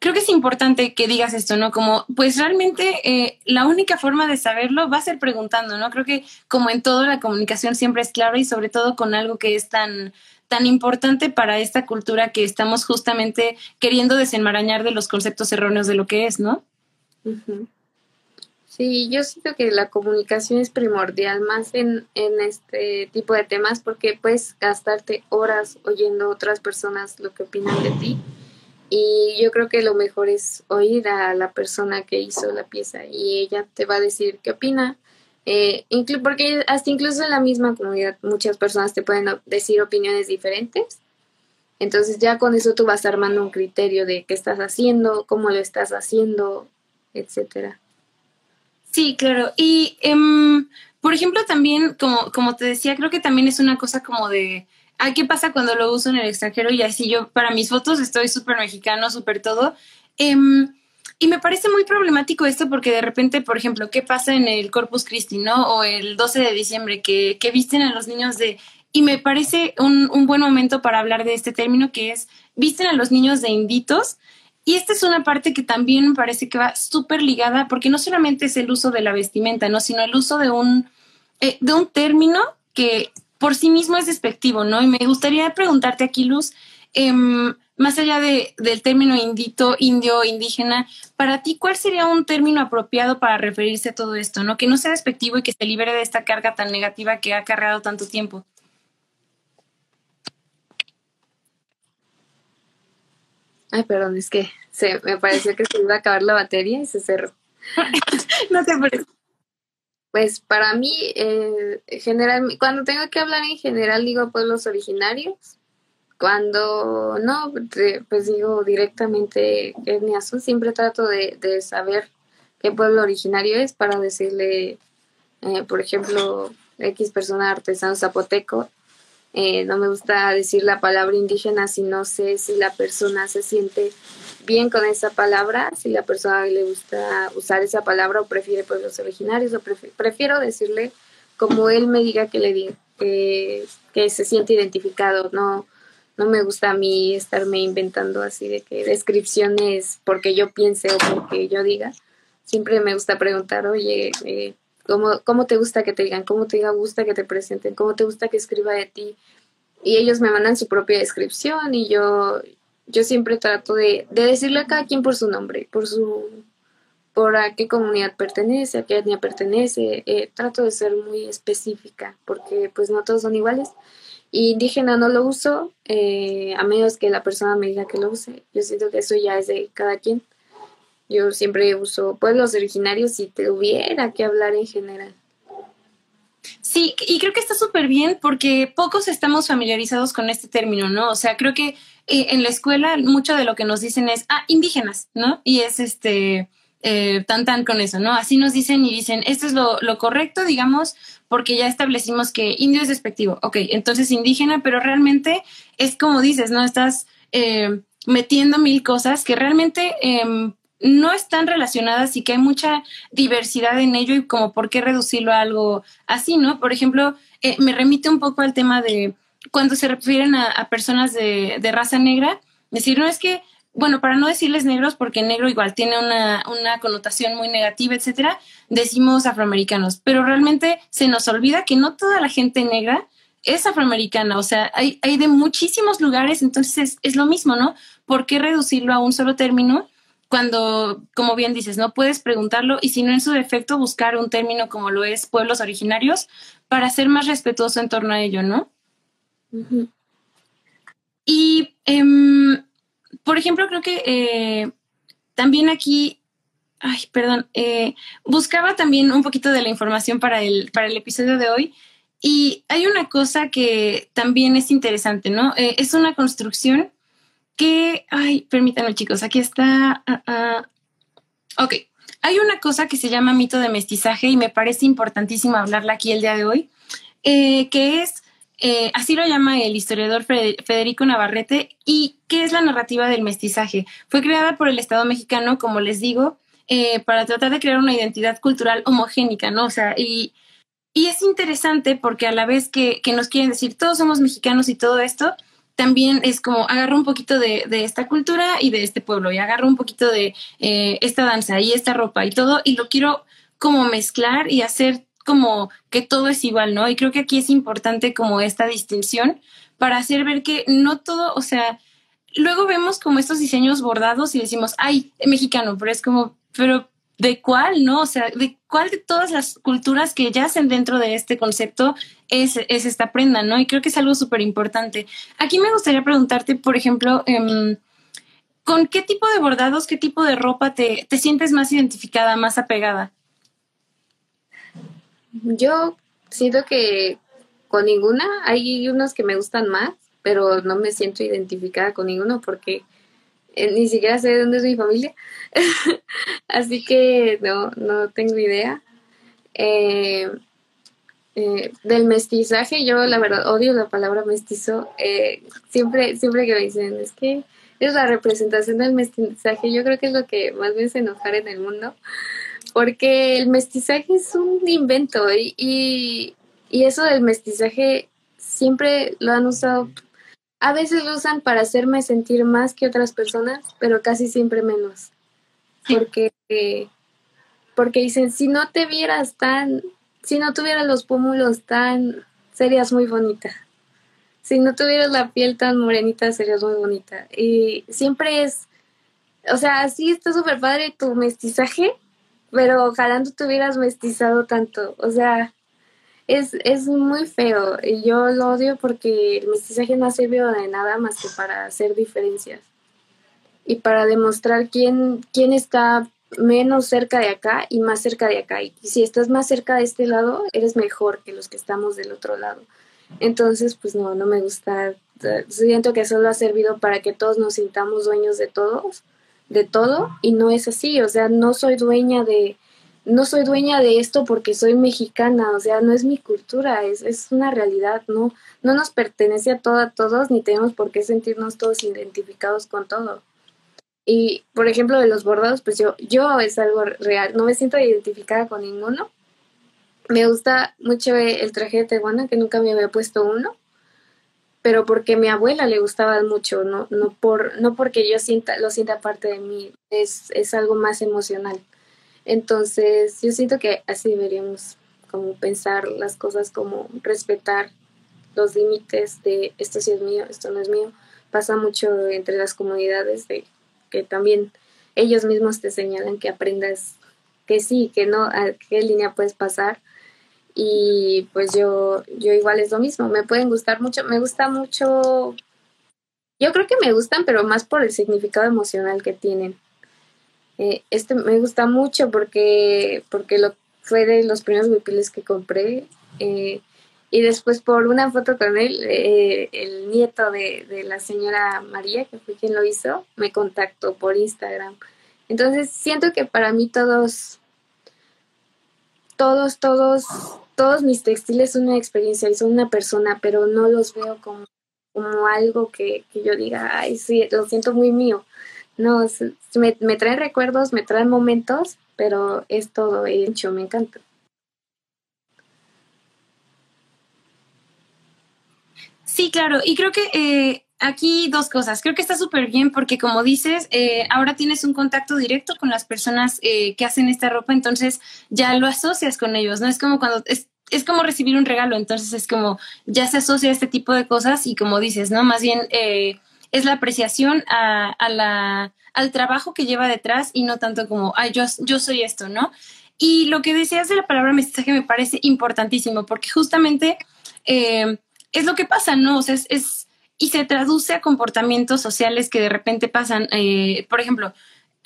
creo que es importante que digas esto, ¿no? Como, pues realmente eh, la única forma de saberlo va a ser preguntando, ¿no? Creo que como en todo la comunicación siempre es clave y sobre todo con algo que es tan tan importante para esta cultura que estamos justamente queriendo desenmarañar de los conceptos erróneos de lo que es, ¿no? Sí, yo siento que la comunicación es primordial más en, en este tipo de temas porque puedes gastarte horas oyendo a otras personas lo que opinan de ti. Y yo creo que lo mejor es oír a la persona que hizo la pieza y ella te va a decir qué opina. Eh, porque hasta incluso en la misma comunidad muchas personas te pueden decir opiniones diferentes. Entonces ya con eso tú vas armando un criterio de qué estás haciendo, cómo lo estás haciendo, etcétera. Sí, claro. Y, em, por ejemplo, también, como, como te decía, creo que también es una cosa como de, ¿a qué pasa cuando lo uso en el extranjero? Y así yo, para mis fotos, estoy súper mexicano, súper todo. Em, y me parece muy problemático esto porque de repente, por ejemplo, ¿qué pasa en el Corpus Christi, no? O el 12 de diciembre, que, que visten a los niños de... Y me parece un, un buen momento para hablar de este término que es, visten a los niños de inditos y esta es una parte que también me parece que va súper ligada, porque no solamente es el uso de la vestimenta, ¿no? sino el uso de un, eh, de un término que por sí mismo es despectivo, ¿no? Y me gustaría preguntarte aquí, Luz, em, más allá de, del término indito, indio, indígena, para ti, ¿cuál sería un término apropiado para referirse a todo esto, ¿no? Que no sea despectivo y que se libere de esta carga tan negativa que ha cargado tanto tiempo. Ay, perdón, es que se, me pareció que se iba a acabar la batería y se cerró. no te preocupes. Pues para mí, eh, general, cuando tengo que hablar en general digo pueblos originarios. Cuando no, pues digo directamente etnias. Siempre trato de, saber qué pueblo originario es para decirle, eh, por ejemplo, X persona artesano zapoteco eh, no me gusta decir la palabra indígena si no sé si la persona se siente bien con esa palabra, si la persona le gusta usar esa palabra o prefiere pueblos originarios o prefiero decirle como él me diga que le diga que se siente identificado, no no me gusta a mí estarme inventando así de que descripciones porque yo piense o porque yo diga. Siempre me gusta preguntar, oye, eh, ¿Cómo, ¿Cómo te gusta que te digan? ¿Cómo te gusta que te presenten? ¿Cómo te gusta que escriba de ti? Y ellos me mandan su propia descripción y yo, yo siempre trato de, de decirle a cada quien por su nombre, por su por a qué comunidad pertenece, a qué etnia pertenece. Eh, trato de ser muy específica porque pues no todos son iguales. Indígena no lo uso, eh, a menos que la persona me diga que lo use. Yo siento que eso ya es de cada quien. Yo siempre uso pueblos originarios si tuviera que hablar en general. Sí, y creo que está súper bien porque pocos estamos familiarizados con este término, ¿no? O sea, creo que eh, en la escuela mucho de lo que nos dicen es, ah, indígenas, ¿no? Y es este, eh, tan tan con eso, ¿no? Así nos dicen y dicen, esto es lo, lo correcto, digamos, porque ya establecimos que indio es despectivo, ok, entonces indígena, pero realmente es como dices, ¿no? Estás eh, metiendo mil cosas que realmente eh, no están relacionadas y que hay mucha diversidad en ello y como por qué reducirlo a algo así, ¿no? Por ejemplo, eh, me remite un poco al tema de cuando se refieren a, personas de, raza negra, decir, no es que, bueno, para no decirles negros, porque negro igual tiene una, una connotación muy negativa, etcétera, decimos afroamericanos, pero realmente se nos olvida que no toda la gente negra es afroamericana, o sea, hay, hay de muchísimos lugares, entonces es, es lo mismo, ¿no? ¿Por qué reducirlo a un solo término? cuando, como bien dices, no puedes preguntarlo y si no en su defecto buscar un término como lo es pueblos originarios para ser más respetuoso en torno a ello, ¿no? Uh -huh. Y, eh, por ejemplo, creo que eh, también aquí, ay, perdón, eh, buscaba también un poquito de la información para el, para el episodio de hoy y hay una cosa que también es interesante, ¿no? Eh, es una construcción que, ay, permítanme chicos, aquí está. Uh. Ok, hay una cosa que se llama mito de mestizaje y me parece importantísimo hablarla aquí el día de hoy, eh, que es, eh, así lo llama el historiador Federico Navarrete, y qué es la narrativa del mestizaje. Fue creada por el Estado mexicano, como les digo, eh, para tratar de crear una identidad cultural homogénica, ¿no? O sea, y, y es interesante porque a la vez que, que nos quieren decir todos somos mexicanos y todo esto, también es como agarro un poquito de, de, esta cultura y de este pueblo y agarro un poquito de eh, esta danza y esta ropa y todo y lo quiero como mezclar y hacer como que todo es igual, ¿no? Y creo que aquí es importante como esta distinción para hacer ver que no todo, o sea, luego vemos como estos diseños bordados y decimos, ay, mexicano, pero es como, pero de cuál, ¿no? O sea, de cuál de todas las culturas que yacen dentro de este concepto es, es esta prenda, ¿no? Y creo que es algo súper importante. Aquí me gustaría preguntarte, por ejemplo, eh, ¿con qué tipo de bordados, qué tipo de ropa te, te sientes más identificada, más apegada? Yo siento que con ninguna, hay unos que me gustan más, pero no me siento identificada con ninguno porque eh, ni siquiera sé de dónde es mi familia, así que no, no tengo idea. Eh, eh, del mestizaje, yo la verdad odio la palabra mestizo. Eh, siempre, siempre que me dicen es que es la representación del mestizaje, yo creo que es lo que más me hace enojar en el mundo, porque el mestizaje es un invento y, y, y eso del mestizaje siempre lo han usado a veces lo usan para hacerme sentir más que otras personas, pero casi siempre menos. Porque, porque dicen, si no te vieras tan, si no tuvieras los pómulos tan, serías muy bonita. Si no tuvieras la piel tan morenita, serías muy bonita. Y siempre es, o sea, sí está súper padre tu mestizaje, pero ojalá no te hubieras mestizado tanto. O sea, es, es muy feo y yo lo odio porque el mestizaje no ha servido de nada más que para hacer diferencias y para demostrar quién, quién está menos cerca de acá y más cerca de acá. Y si estás más cerca de este lado, eres mejor que los que estamos del otro lado. Entonces, pues no, no me gusta. Siento que solo ha servido para que todos nos sintamos dueños de todos, de todo, y no es así. O sea, no soy dueña de, no soy dueña de esto porque soy mexicana, o sea, no es mi cultura, es, es una realidad, no, no nos pertenece a, todo, a todos ni tenemos por qué sentirnos todos identificados con todo. Y, por ejemplo, de los bordados, pues yo, yo es algo real, no me siento identificada con ninguno. Me gusta mucho el traje de Tehuana, que nunca me había puesto uno, pero porque a mi abuela le gustaba mucho, no, no, por, no porque yo sienta, lo sienta parte de mí, es, es algo más emocional. Entonces, yo siento que así deberíamos como pensar las cosas como respetar los límites de esto sí es mío, esto no es mío. Pasa mucho entre las comunidades de que también ellos mismos te señalan que aprendas que sí, que no, a qué línea puedes pasar. Y pues yo, yo igual es lo mismo, me pueden gustar mucho, me gusta mucho, yo creo que me gustan, pero más por el significado emocional que tienen. Eh, este me gusta mucho porque, porque lo, fue de los primeros huipiles que compré Eh, y después por una foto con él, eh, el nieto de, de, la señora María, que fue quien lo hizo, me contactó por Instagram. Entonces siento que para mí todos, todos, todos, todos mis textiles son una experiencia y son una persona, pero no los veo como, como algo que, que yo diga, ay, sí, lo siento muy mío. No, me, me traen recuerdos, me traen momentos, pero es todo hecho, me encanta. Sí, claro, y creo que eh, aquí dos cosas. Creo que está súper bien porque como dices, eh, ahora tienes un contacto directo con las personas eh, que hacen esta ropa, entonces ya lo asocias con ellos, ¿no? Es como cuando es, es como recibir un regalo, entonces es como ya se asocia este tipo de cosas y como dices, ¿no? Más bien es la apreciación a, la, al trabajo que lleva detrás y no tanto como, ay, yo, yo soy esto, ¿no? Y lo que decías de la palabra mensaje me parece importantísimo porque justamente es lo que pasa, ¿no? O sea, es, y se traduce a comportamientos sociales que de repente pasan. Eh, por ejemplo,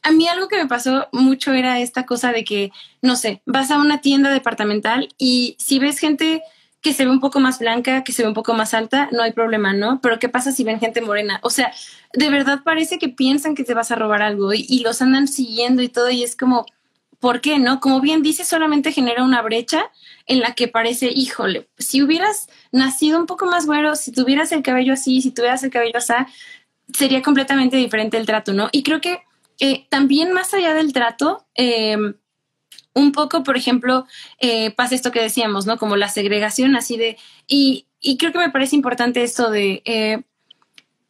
a mí algo que me pasó mucho era esta cosa de que, no sé, vas a una tienda departamental y si ves gente que se ve un poco más blanca, que se ve un poco más alta, no hay problema, ¿no? Pero ¿qué pasa si ven gente morena? O sea, de verdad parece que piensan que te vas a robar algo y, y los andan siguiendo y todo y es como, ¿por qué, no? Como bien dice, solamente genera una brecha en la que parece, híjole, si hubieras nacido un poco más güero, si tuvieras el cabello así, si tuvieras el cabello así, sería completamente diferente el trato, ¿no? Y creo que eh, también más allá del trato, em, un poco, por ejemplo, eh, pasa esto que decíamos, ¿no? Como la segregación así de, y, y creo que me parece importante esto de, eh,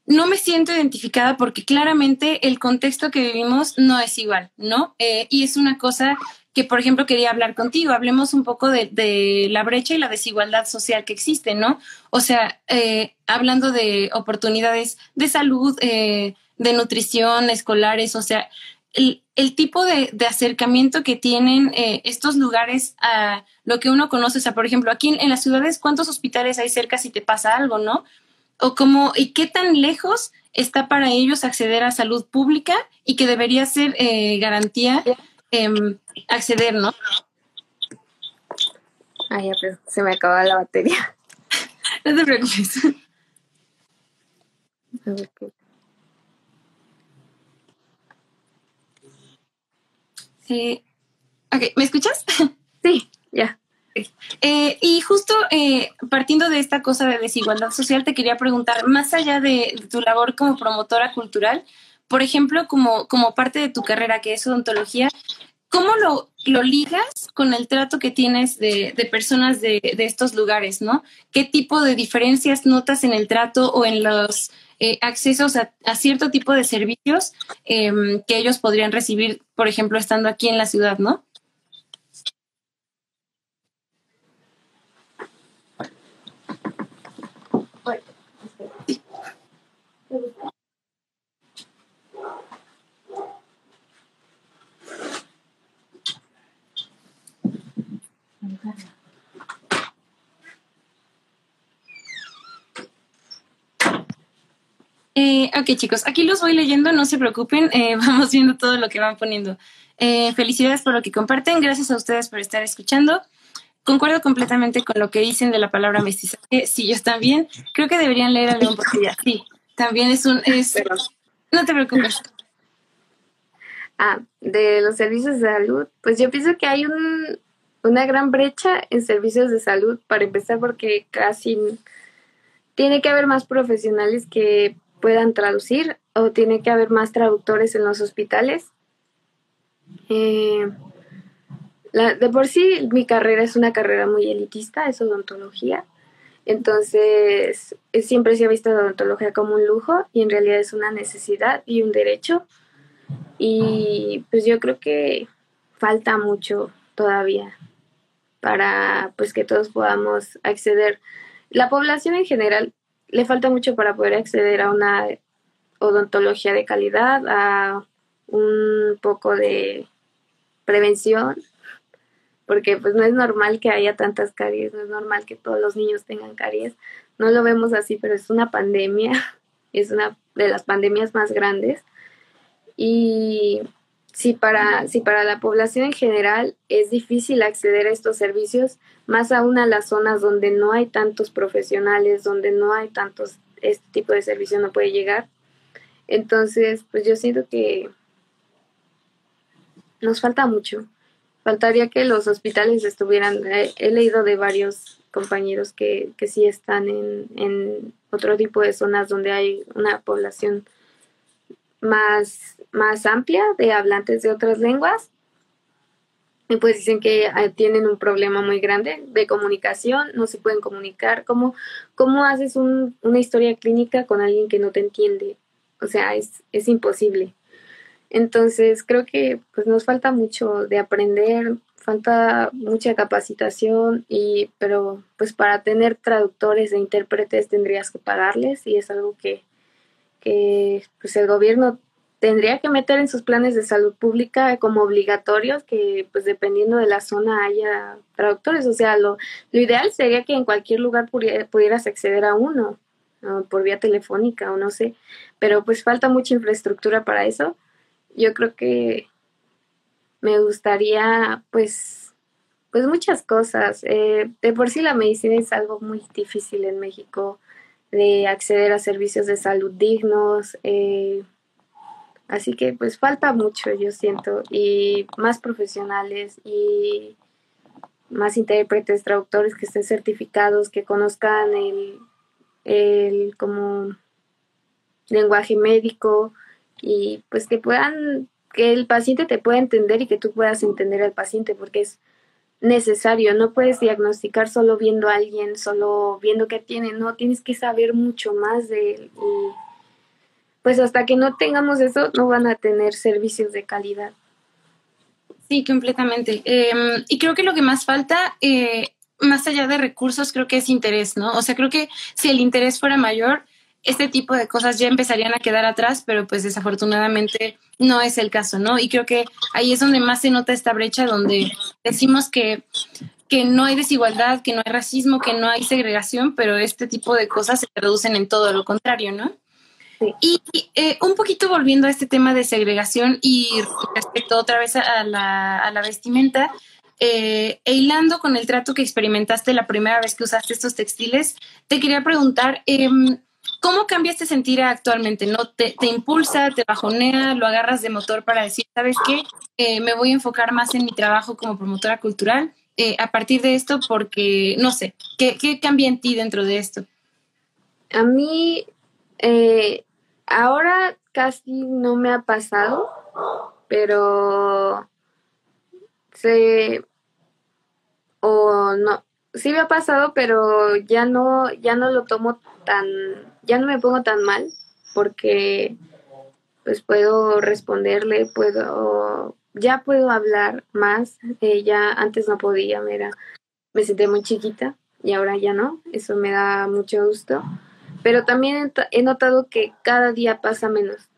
no me siento identificada porque claramente el contexto que vivimos no es igual, ¿no? y es una cosa que, por ejemplo, quería hablar contigo. Hablemos un poco de, la brecha y la desigualdad social que existe, ¿no? O sea, eh, hablando de oportunidades de salud, eh, de nutrición, escolares, o sea, el, tipo de, acercamiento que tienen eh, estos lugares a lo que uno conoce. O sea, por ejemplo, aquí en, las ciudades, ¿cuántos hospitales hay cerca si te pasa algo, no? O cómo, y qué tan lejos está para ellos acceder a salud pública y que debería ser garantía Em, acceder, ¿no? Ay, ya, pero se me acaba la batería. no te preocupes. ok, ¿me escuchas? Sí, ya. Eh, y justo eh, partiendo de esta cosa de desigualdad social, te quería preguntar, más allá de, de, tu labor como promotora cultural, por ejemplo, como, como parte de tu carrera, que es odontología, ¿cómo lo, lo ligas con el trato que tienes de, de personas de, de, estos lugares, no? ¿Qué tipo de diferencias notas en el trato o en los eh, accesos a, a, cierto tipo de servicios eh, que ellos podrían recibir, por ejemplo, estando aquí en la ciudad, no? Eh, ok, chicos, aquí los voy leyendo, no se preocupen, eh, vamos viendo todo lo que van poniendo. Eh, felicidades por lo que comparten, gracias a ustedes por estar escuchando. Concuerdo completamente con lo que dicen de la palabra mestizaje. Sí, yo también. Creo que deberían leer a León Portilla. Sí, también es un... Es... No te preocupes. Ah, de los servicios de salud, pues yo pienso que hay un, una gran brecha en servicios de salud, para empezar, porque casi tiene que haber más profesionales que puedan traducir o tiene que haber más traductores en los hospitales. Eh, de por sí mi carrera es una carrera muy elitista, es odontología. Entonces, siempre se ha visto la odontología como un lujo y en realidad es una necesidad y un derecho. Y pues yo creo que falta mucho todavía para pues que todos podamos acceder. La población en general le falta mucho para poder acceder a una odontología de calidad, a un poco de prevención, porque pues no es normal que haya tantas caries, no es normal que todos los niños tengan caries. No lo vemos así, pero es una pandemia, es una de las pandemias más grandes. Y si para, si para la población en general es difícil acceder a estos servicios, más aún a las zonas donde no hay tantos profesionales, donde no hay tantos, este tipo de servicio no puede llegar. Entonces, pues yo siento que nos falta mucho. Faltaría que los hospitales estuvieran, he leído de varios compañeros que, que sí están en, en otro tipo de zonas donde hay una población más, más amplia de hablantes de otras lenguas. Y pues dicen que ah, tienen un problema muy grande de comunicación, no se pueden comunicar. ¿Cómo, cómo haces un, una historia clínica con alguien que no te entiende? O sea, es, es imposible. Entonces, creo que pues nos falta mucho de aprender, falta mucha capacitación y pero pues para tener traductores e intérpretes tendrías que pagarles y es algo que, que pues el gobierno tendría que meter en sus planes de salud pública como obligatorios que pues dependiendo de la zona haya traductores. O sea lo, lo ideal sería que en cualquier lugar pudieras acceder a uno por vía telefónica o no sé. Pero pues falta mucha infraestructura para eso. Yo creo que me gustaría, pues, pues muchas cosas. Eh, de por sí la medicina es algo muy difícil en México de acceder a servicios de salud dignos. Eh, así que pues falta mucho, yo siento, y más profesionales y más intérpretes, traductores que estén certificados, que conozcan el, el como lenguaje médico, y pues que puedan, que el paciente te pueda entender y que tú puedas entender al paciente porque es necesario, no puedes diagnosticar solo viendo a alguien, solo viendo qué tiene, no, tienes que saber mucho más de él y pues hasta que no tengamos eso no van a tener servicios de calidad. Sí, completamente. Em, y creo que lo que más falta, eh, más allá de recursos, creo que es interés, ¿no? O sea, creo que si el interés fuera mayor, este tipo de cosas ya empezarían a quedar atrás, pero pues desafortunadamente no es el caso, ¿no? Y creo que ahí es donde más se nota esta brecha, donde decimos que, que no hay desigualdad, que no hay racismo, que no hay segregación, pero este tipo de cosas se traducen en todo lo contrario, ¿no? Y eh, un poquito volviendo a este tema de segregación y respecto otra vez a la, a la vestimenta, eh, e hilando con el trato que experimentaste la primera vez que usaste estos textiles, te quería preguntar, eh, ¿Cómo cambia este sentir actualmente? ¿No te, impulsa, te bajonea, lo agarras de motor para decir, ¿sabes qué? Eh, me voy a enfocar más en mi trabajo como promotora cultural eh, a partir de esto porque, no sé, ¿qué, cambia en ti dentro de esto? A mí, eh, ahora casi no me ha pasado, pero se o no, sí me ha pasado, pero ya no, ya no lo tomo tan ya no me pongo tan mal porque pues puedo responderle, puedo, ya puedo hablar más, eh, ya antes no podía, me, me senté muy chiquita y ahora ya no, eso me da mucho gusto, pero también he notado que cada día pasa menos,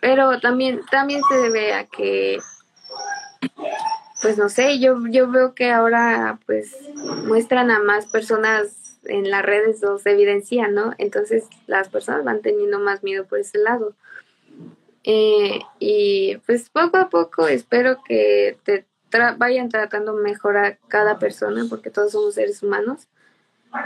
pero también, también se debe a que pues no sé, yo, yo veo que ahora pues muestran a más personas en las redes los evidencian, ¿no? Entonces las personas van teniendo más miedo por ese lado. Eh, y pues poco a poco espero que te vayan tratando mejor a cada persona, porque todos somos seres humanos,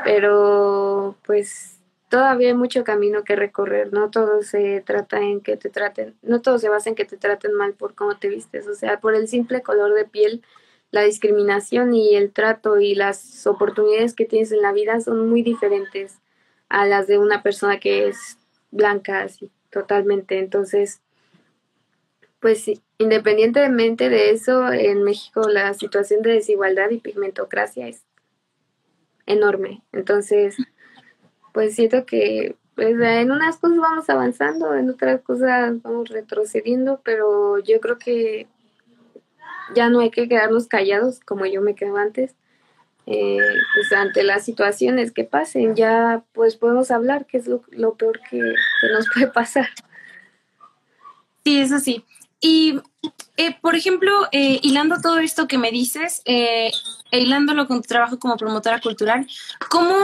pero pues todavía hay mucho camino que recorrer, no todo se trata en que te traten, no todo se basa en que te traten mal por cómo te vistes, o sea, por el simple color de piel la discriminación y el trato y las oportunidades que tienes en la vida son muy diferentes a las de una persona que es blanca así totalmente. Entonces, pues independientemente de eso, en México la situación de desigualdad y pigmentocracia es enorme. Entonces, pues siento que pues, en unas cosas vamos avanzando, en otras cosas vamos retrocediendo, pero yo creo que ya no hay que quedarnos callados como yo me quedo antes. Eh, pues ante las situaciones que pasen, ya pues podemos hablar, que es lo, peor que, nos puede pasar. Sí, eso sí. y, eh, por ejemplo, eh, hilando todo esto que me dices, eh, e hilándolo con tu trabajo como promotora cultural, ¿cómo,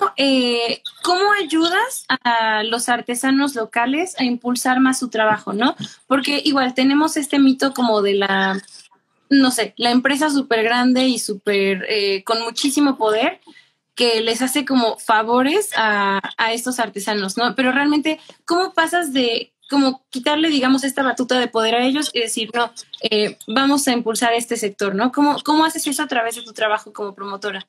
¿cómo ayudas a los artesanos locales a impulsar más su trabajo, no? Porque igual tenemos este mito como de la, no sé, la empresa súper grande y súper, con muchísimo poder, que les hace como favores a, a, estos artesanos, ¿no? Pero realmente, ¿cómo pasas de como quitarle, digamos, esta batuta de poder a ellos y decir, no, eh, vamos a impulsar este sector, ¿no? ¿Cómo, ¿Cómo haces eso a través de tu trabajo como promotora?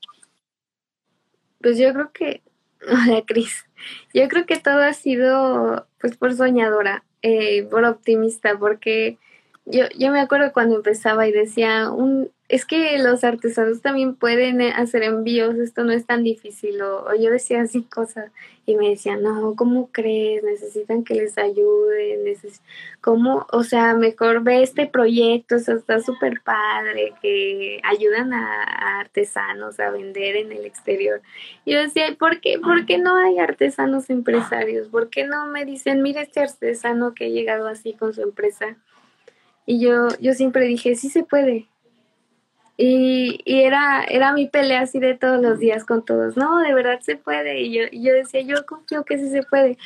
Pues yo creo que, hola Cris, yo creo que todo ha sido pues por soñadora, eh, por optimista, porque yo, yo me acuerdo cuando empezaba y decía, un, es que los artesanos también pueden eh, hacer envíos, esto no es tan difícil. O, yo decía así cosas y me decían, no, ¿cómo crees? Necesitan que les ayuden. ¿Cómo? O sea, mejor ve este proyecto, o sea, está súper padre, que ayudan a, artesanos a vender en el exterior. Y yo decía, ¿por qué? ¿por qué no hay artesanos empresarios? ¿Por qué no me dicen, mira este artesano que ha llegado así con su empresa? Y yo, yo siempre dije, sí se puede, y, y, era, era mi pelea así de todos los días con todos. No, de verdad se puede. Y yo, yo decía, yo confío que sí se puede.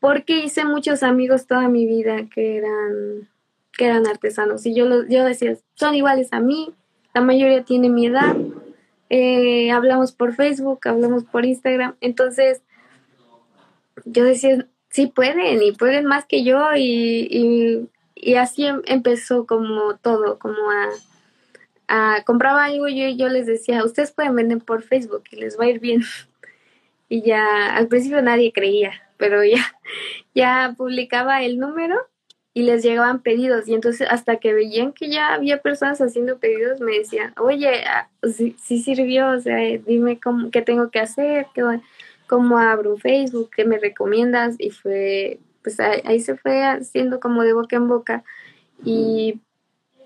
Porque hice muchos amigos toda mi vida que eran, que eran artesanos. Y yo, yo decía, son iguales a mí. La mayoría tiene mi edad. Eh, hablamos por Facebook, hablamos por Instagram. Entonces, yo decía, sí pueden y pueden más que yo. Y, y, y así em, empezó como todo, como a compraba algo y yo, les decía, ustedes pueden vender por Facebook y les va a ir bien. Y ya al principio nadie creía, pero ya, ya publicaba el número y les llegaban pedidos. Y entonces hasta que veían que ya había personas haciendo pedidos, me decían, oye, ah, sí, sirvió, o sea, dime cómo, qué tengo que hacer, cómo abro Facebook, qué me recomiendas. Y fue, pues ahí, ahí se fue haciendo como de boca en boca. Y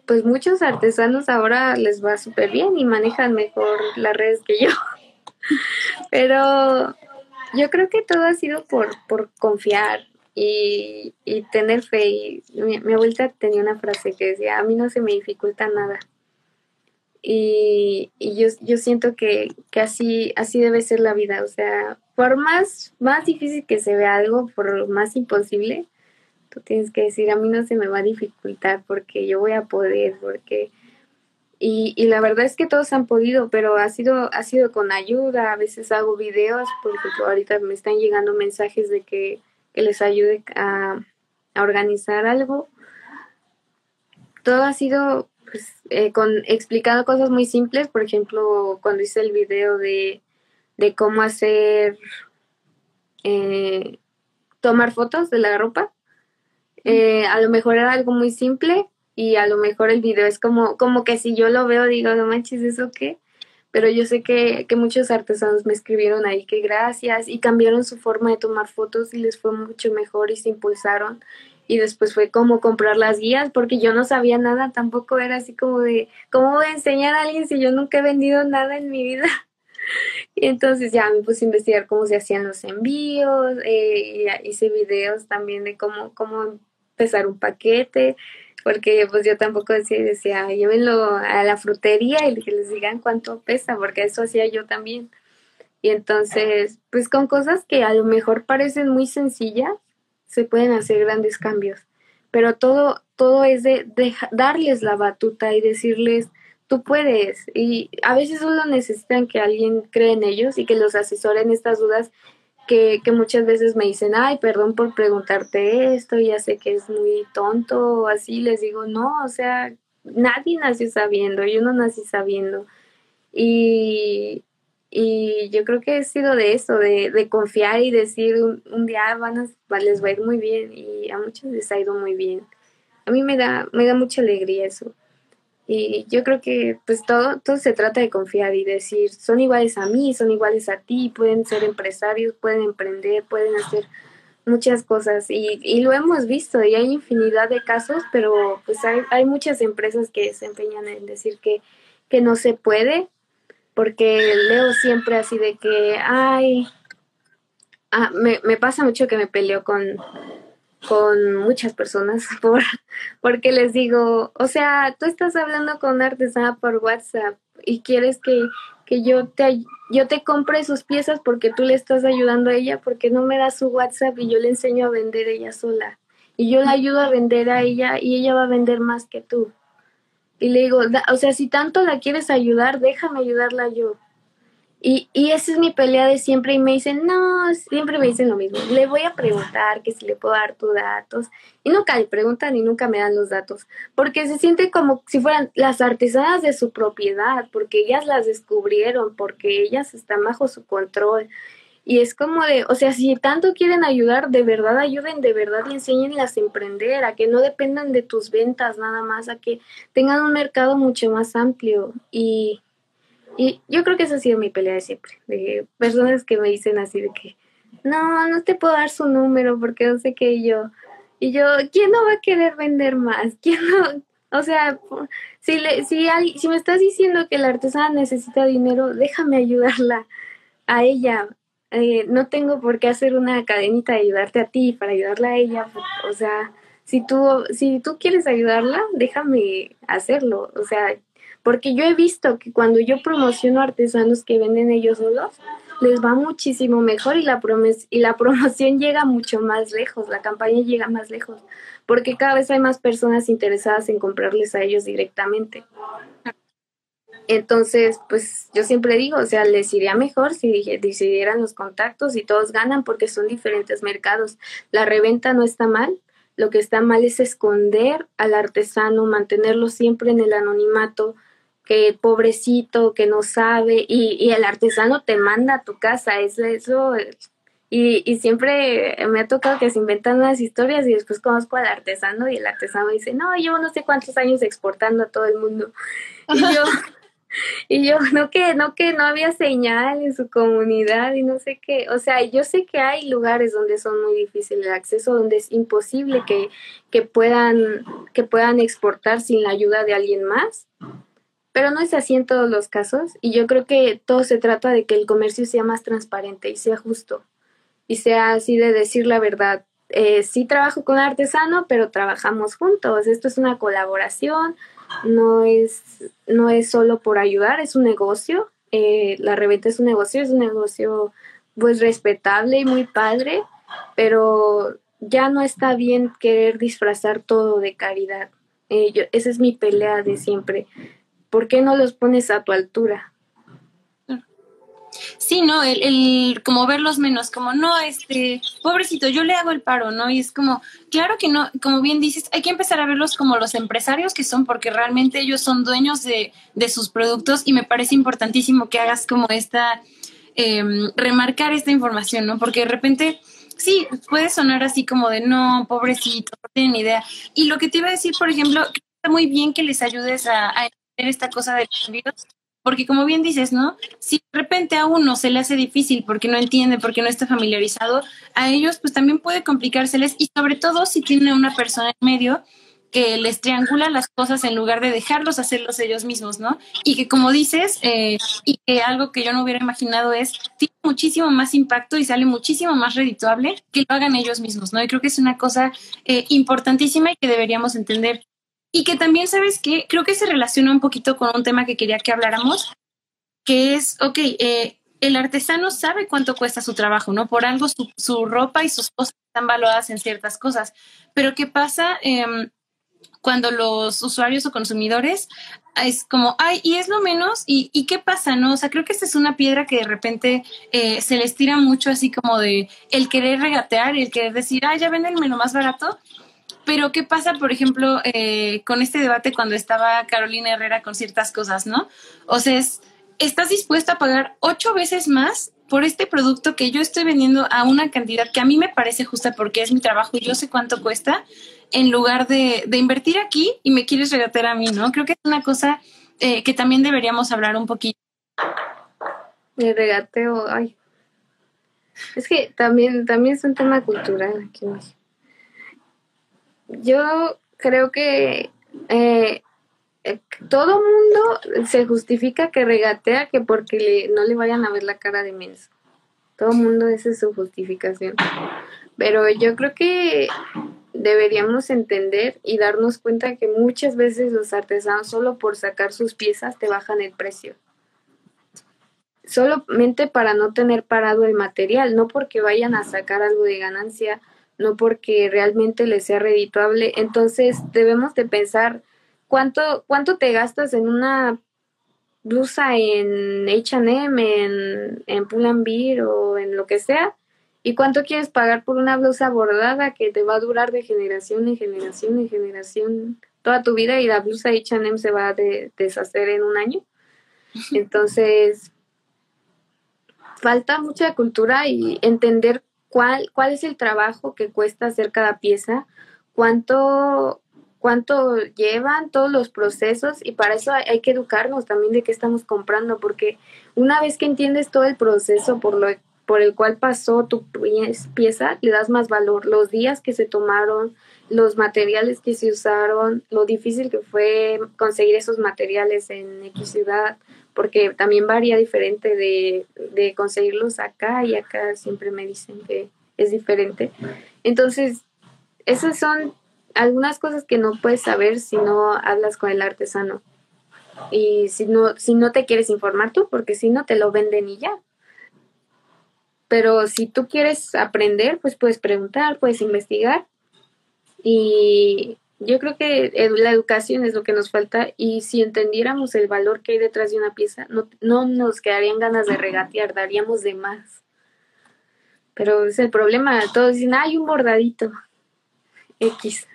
pues muchos artesanos ahora les va súper bien y manejan mejor las redes que yo. Pero yo creo que todo ha sido por, por confiar y, y tener fe. Y mi, mi, abuelita tenía una frase que decía, a mí no se me dificulta nada. Y, y yo, yo siento que, que, así, así debe ser la vida. O sea, por más, más difícil que se vea algo, por más imposible, Tú tienes que decir, a mí no se me va a dificultar porque yo voy a poder, porque... Y, y la verdad es que todos han podido, pero ha sido, ha sido con ayuda. A veces hago videos, porque ahorita me están llegando mensajes de que, que les ayude a, a, organizar algo. Todo ha sido pues, eh, con explicando cosas muy simples. Por ejemplo, cuando hice el video de, de cómo hacer, eh, tomar fotos de la ropa, eh, a lo mejor era algo muy simple y a lo mejor el video es como, como que si yo lo veo digo, no manches, ¿eso qué? Pero yo sé que, que muchos artesanos me escribieron ahí que gracias y cambiaron su forma de tomar fotos y les fue mucho mejor y se impulsaron. Y después fue como comprar las guías porque yo no sabía nada, tampoco era así como de, ¿cómo voy a enseñar a alguien si yo nunca he vendido nada en mi vida? Y entonces ya me puse a investigar cómo se hacían los envíos, eh, hice videos también de cómo, cómo pesar un paquete, porque pues yo tampoco decía, decía, llévenlo a la frutería y que les digan cuánto pesa, porque eso hacía yo también. Y entonces, pues con cosas que a lo mejor parecen muy sencillas, se pueden hacer grandes cambios. Pero todo, todo es de darles la batuta y decirles, tú puedes. Y a veces solo necesitan que alguien cree en ellos y que los asesoren estas dudas que, que, muchas veces me dicen, ay, perdón por preguntarte esto, ya sé que es muy tonto o así, les digo, no, o sea, nadie nació sabiendo, yo no nací sabiendo. Y, y yo creo que he sido de eso, de, de confiar y decir, un, día van a, les va a ir muy bien y a muchos les ha ido muy bien. A mí me da, me da mucha alegría eso. Y yo creo que pues todo, todo se trata de confiar y decir, son iguales a mí, son iguales a ti, pueden ser empresarios, pueden emprender, pueden hacer muchas cosas. Y, y lo hemos visto y hay infinidad de casos, pero pues hay, hay muchas empresas que se empeñan en decir que, que no se puede, porque leo siempre así de que, ay, ah, me, me pasa mucho que me peleo con, con muchas personas por, porque les digo, o sea, tú estás hablando con una artesana por WhatsApp y quieres que, que yo te yo te compre sus piezas porque tú le estás ayudando a ella, porque no me das su WhatsApp y yo le enseño a vender ella sola. Y yo la ayudo a vender a ella y ella va a vender más que tú. Y le digo, o sea, si tanto la quieres ayudar, déjame ayudarla yo. Y, y esa es mi pelea de siempre y me dicen, no, siempre me dicen lo mismo. Le voy a preguntar que si le puedo dar tus datos. Y nunca le preguntan y nunca me dan los datos. Porque se siente como si fueran las artesanas de su propiedad, porque ellas las descubrieron, porque ellas están bajo su control. Y es como de, o sea, si tanto quieren ayudar, de verdad ayuden, de verdad y enséñenlas a emprender, a que no dependan de tus ventas nada más, a que tengan un mercado mucho más amplio. Y, y yo creo que esa ha sido mi pelea de siempre, de personas que me dicen así de que, no, no te puedo dar su número porque no sé qué yo. Y yo, ¿quién no va a querer vender más? ¿Quién no? O sea, si, le, si, si me estás diciendo que la artesana necesita dinero, déjame ayudarla a ella, eh, no tengo por qué hacer una cadenita de ayudarte a ti para ayudarla a ella. O sea, si tú, si tú quieres ayudarla, déjame hacerlo. O sea, porque yo he visto que cuando yo promociono artesanos que venden ellos solos, les va muchísimo mejor y la, y la promoción llega mucho más lejos, la campaña llega más lejos, porque cada vez hay más personas interesadas en comprarles a ellos directamente. Entonces, pues yo siempre digo, o sea, les iría mejor si decidieran los contactos y todos ganan porque son diferentes mercados. La reventa no está mal, lo que está mal es esconder al artesano, mantenerlo siempre en el anonimato, que pobrecito, que no sabe, y, y el artesano te manda a tu casa, es eso. Y, y siempre me ha tocado que se inventan unas historias y después conozco al artesano y el artesano dice, no, llevo no sé cuántos años exportando a todo el mundo. Y yo, y yo, no que, no que no había señal en su comunidad y no sé qué. O sea, yo sé que hay lugares donde son muy difíciles el acceso, donde es imposible que, que, puedan, que puedan exportar sin la ayuda de alguien más. Pero no es así en todos los casos. Y yo creo que todo se trata de que el comercio sea más transparente y sea justo. Y sea así de decir la verdad. Eh, sí trabajo con artesano, pero trabajamos juntos. Esto es una colaboración no es, no es solo por ayudar, es un negocio. Eh, la reventa es un negocio, es un negocio pues respetable y muy padre, pero ya no está bien querer disfrazar todo de caridad. Eh, esa es mi pelea de siempre. ¿Por qué no los pones a tu altura? Sí, ¿no? El, el, como verlos menos, como no, este, pobrecito, yo le hago el paro, ¿no? Y es como, claro que no, como bien dices, hay que empezar a verlos como los empresarios que son, porque realmente ellos son dueños de, de sus productos y me parece importantísimo que hagas como esta, em, remarcar esta información, ¿no? Porque de repente, sí, puede sonar así como de no, pobrecito, no tienen idea. Y lo que te iba a decir, por ejemplo, está muy bien que les ayudes a, esta cosa de los envíos, porque como bien dices, ¿no? Si de repente a uno se le hace difícil porque no entiende, porque no está familiarizado, a ellos pues también puede complicárseles y sobre todo si tiene una persona en medio que les triangula las cosas en lugar de dejarlos hacerlos ellos mismos, ¿no? Y que como dices, eh, y que algo que yo no hubiera imaginado es, tiene muchísimo más impacto y sale muchísimo más redituable que lo hagan ellos mismos, ¿no? Y creo que es una cosa eh, importantísima y que deberíamos entender y que también, ¿sabes que Creo que se relaciona un poquito con un tema que quería que habláramos, que es, ok, eh, el artesano sabe cuánto cuesta su trabajo, ¿no? Por algo su, ropa y sus cosas están valoradas en ciertas cosas. Pero ¿qué pasa em, cuando los usuarios o consumidores es como, ay, y es lo menos, y, y, qué pasa, ¿no? O sea, creo que esta es una piedra que de repente eh, se les tira mucho así como de el querer regatear el querer decir, ay, ya vendenme lo más barato, pero ¿qué pasa, por ejemplo, eh, con este debate cuando estaba Carolina Herrera con ciertas cosas, ¿no? O sea, estás dispuesto a pagar ocho veces más por este producto que yo estoy vendiendo a una cantidad que a mí me parece justa porque es mi trabajo y yo sé cuánto cuesta, en lugar de, invertir aquí y me quieres regatear a mí, ¿no? Creo que es una cosa eh, que también deberíamos hablar un poquito. El regateo, ay. Es que también, también es un tema cultural aquí en yo creo que eh, eh, todo mundo se justifica que regatea que porque no le vayan a ver la cara de menso. Todo mundo esa es su justificación. Pero yo creo que deberíamos entender y darnos cuenta que muchas veces los artesanos solo por sacar sus piezas te bajan el precio. Solamente para no tener parado el material, no porque vayan a sacar algo de ganancia, no porque realmente les sea redituable. Entonces debemos de pensar cuánto, cuánto te gastas en una blusa en H&M, en, en Pull&Bear o en lo que sea, y cuánto quieres pagar por una blusa bordada que te va a durar de generación en generación en generación toda tu vida y la blusa H&M se va a deshacer en un año. Entonces, falta mucha cultura y entender cuál, cuál es el trabajo que cuesta hacer cada pieza, cuánto, cuánto llevan todos los procesos y para eso hay, que educarnos también de qué estamos comprando, porque una vez que entiendes todo el proceso por lo por el cual pasó tu pieza, le das más valor, los días que se tomaron, los materiales que se usaron, lo difícil que fue conseguir esos materiales en X ciudad, porque también varía diferente de, de conseguirlos acá y acá siempre me dicen que es diferente. Entonces, esas son algunas cosas que no puedes saber si no hablas con el artesano. Y si no, si no te quieres informar tú, porque si no te lo venden y ya. Pero si tú quieres aprender, pues puedes preguntar, puedes investigar. Y yo creo que la educación es lo que nos falta y si entendiéramos el valor que hay detrás de una pieza, no, no nos quedarían ganas de regatear, daríamos de más. Pero es el problema, todos dicen, hay un bordadito. X.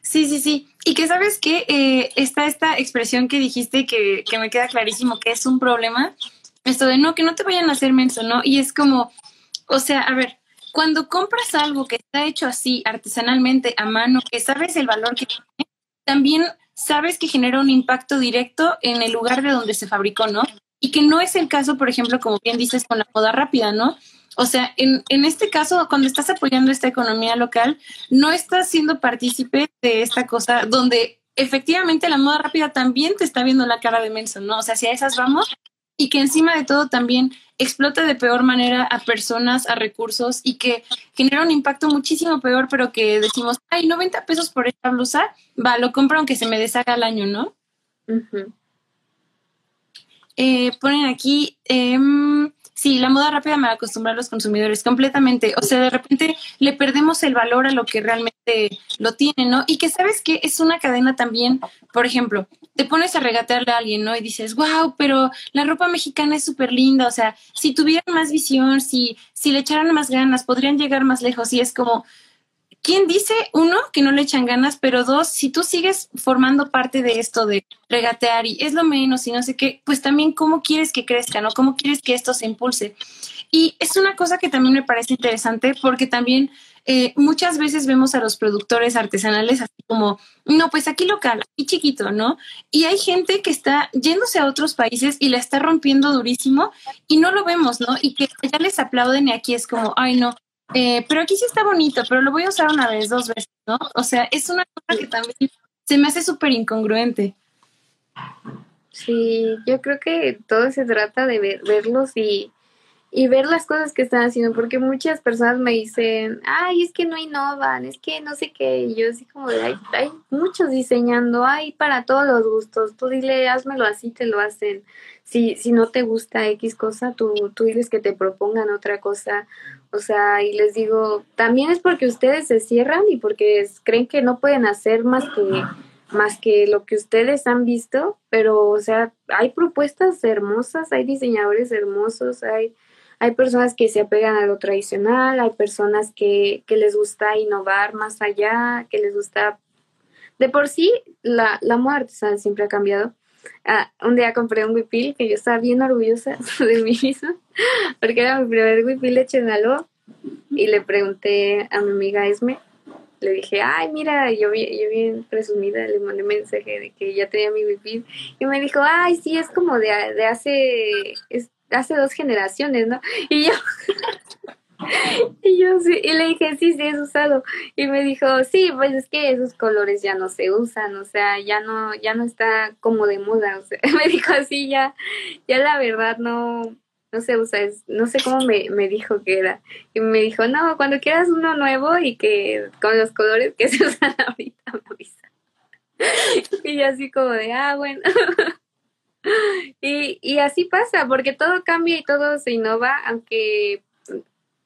Sí, sí, sí. Y que sabes que eh, está esta expresión que dijiste que, que me queda clarísimo que es un problema. Esto de no, que no te vayan a hacer menso, ¿no? Y es como, o sea, a ver, cuando compras algo que está hecho así, artesanalmente, a mano, que sabes el valor que tiene, también sabes que genera un impacto directo en el lugar de donde se fabricó, ¿no? Y que no es el caso, por ejemplo, como bien dices, con la moda rápida, ¿no? O sea, en, en, este caso, cuando estás apoyando esta economía local, no estás siendo partícipe de esta cosa donde efectivamente la moda rápida también te está viendo la cara de menso, ¿no? O sea, si a esas vamos y que encima de todo también explota de peor manera a personas, a recursos y que genera un impacto muchísimo peor, pero que decimos, ay, 90 pesos por esta blusa, va, lo compro aunque se me deshaga al año, ¿no? eh, ponen aquí, eh, Sí, la moda rápida me acostumbra a los consumidores completamente. O sea, de repente le perdemos el valor a lo que realmente lo tiene, ¿no? Y que sabes que es una cadena también, por ejemplo, te pones a regatearle a alguien, ¿no? Y dices, wow, pero la ropa mexicana es súper linda. O sea, si tuvieran más visión, si, si le echaran más ganas, podrían llegar más lejos. Y es como, ¿quién dice, uno, que no le echan ganas, pero dos, si tú sigues formando parte de esto de regatear y es lo menos y no sé qué, pues también cómo quieres que crezca, ¿no? ¿Cómo quieres que esto se impulse? Y es una cosa que también me parece interesante porque también eh, muchas veces vemos a los productores artesanales así como, no, pues aquí local, aquí chiquito, ¿no? Y hay gente que está yéndose a otros países y la está rompiendo durísimo y no lo vemos, ¿no? Y que ya les aplauden y aquí es como, ay, no, eh, pero aquí sí está bonito, pero lo voy a usar una vez, dos veces, ¿no? O sea, es una cosa que también se me hace súper incongruente. Sí, yo creo que todo se trata de verlos y, y ver las cosas que están haciendo, porque muchas personas me dicen, ay, es que no innovan, es que no sé qué, y yo así como de, hay, hay muchos diseñando, hay para todos los gustos, tú dile, házmelo así, te lo hacen. Si, si no te gusta X cosa, tú, tú diles que te propongan otra cosa. O sea, y les digo, también es porque ustedes se cierran y porque creen que no pueden hacer más que más que lo que ustedes han visto, pero o sea, hay propuestas hermosas, hay diseñadores hermosos, hay hay personas que se apegan a lo tradicional, hay personas que, que les gusta innovar más allá, que les gusta... De por sí, la, la artesana siempre ha cambiado. Ah, un día compré un huipil que yo estaba bien orgullosa de mí misma, porque era mi primer huipil hecho en. Y le pregunté a mi amiga Esme, le dije, ay, mira, yo, yo bien presumida, le mandé mensaje de que ya tenía mi huipil. Y me dijo, ay, sí, es como de, de hace, es, hace dos generaciones, ¿no? Y yo... Y yo sí, y le dije, sí, sí, es usado. Y me dijo, sí, pues es que esos colores ya no se usan, o sea, ya no, ya no está como de moda. O sea, me dijo así, ya, ya la verdad no, no sé, o sea, no sé cómo me, me dijo que era. Y me dijo, no, cuando quieras uno nuevo y que con los colores que se usan ahorita me avisa. y yo así como de, ah, bueno. Y, y así pasa, porque todo cambia y todo se innova, aunque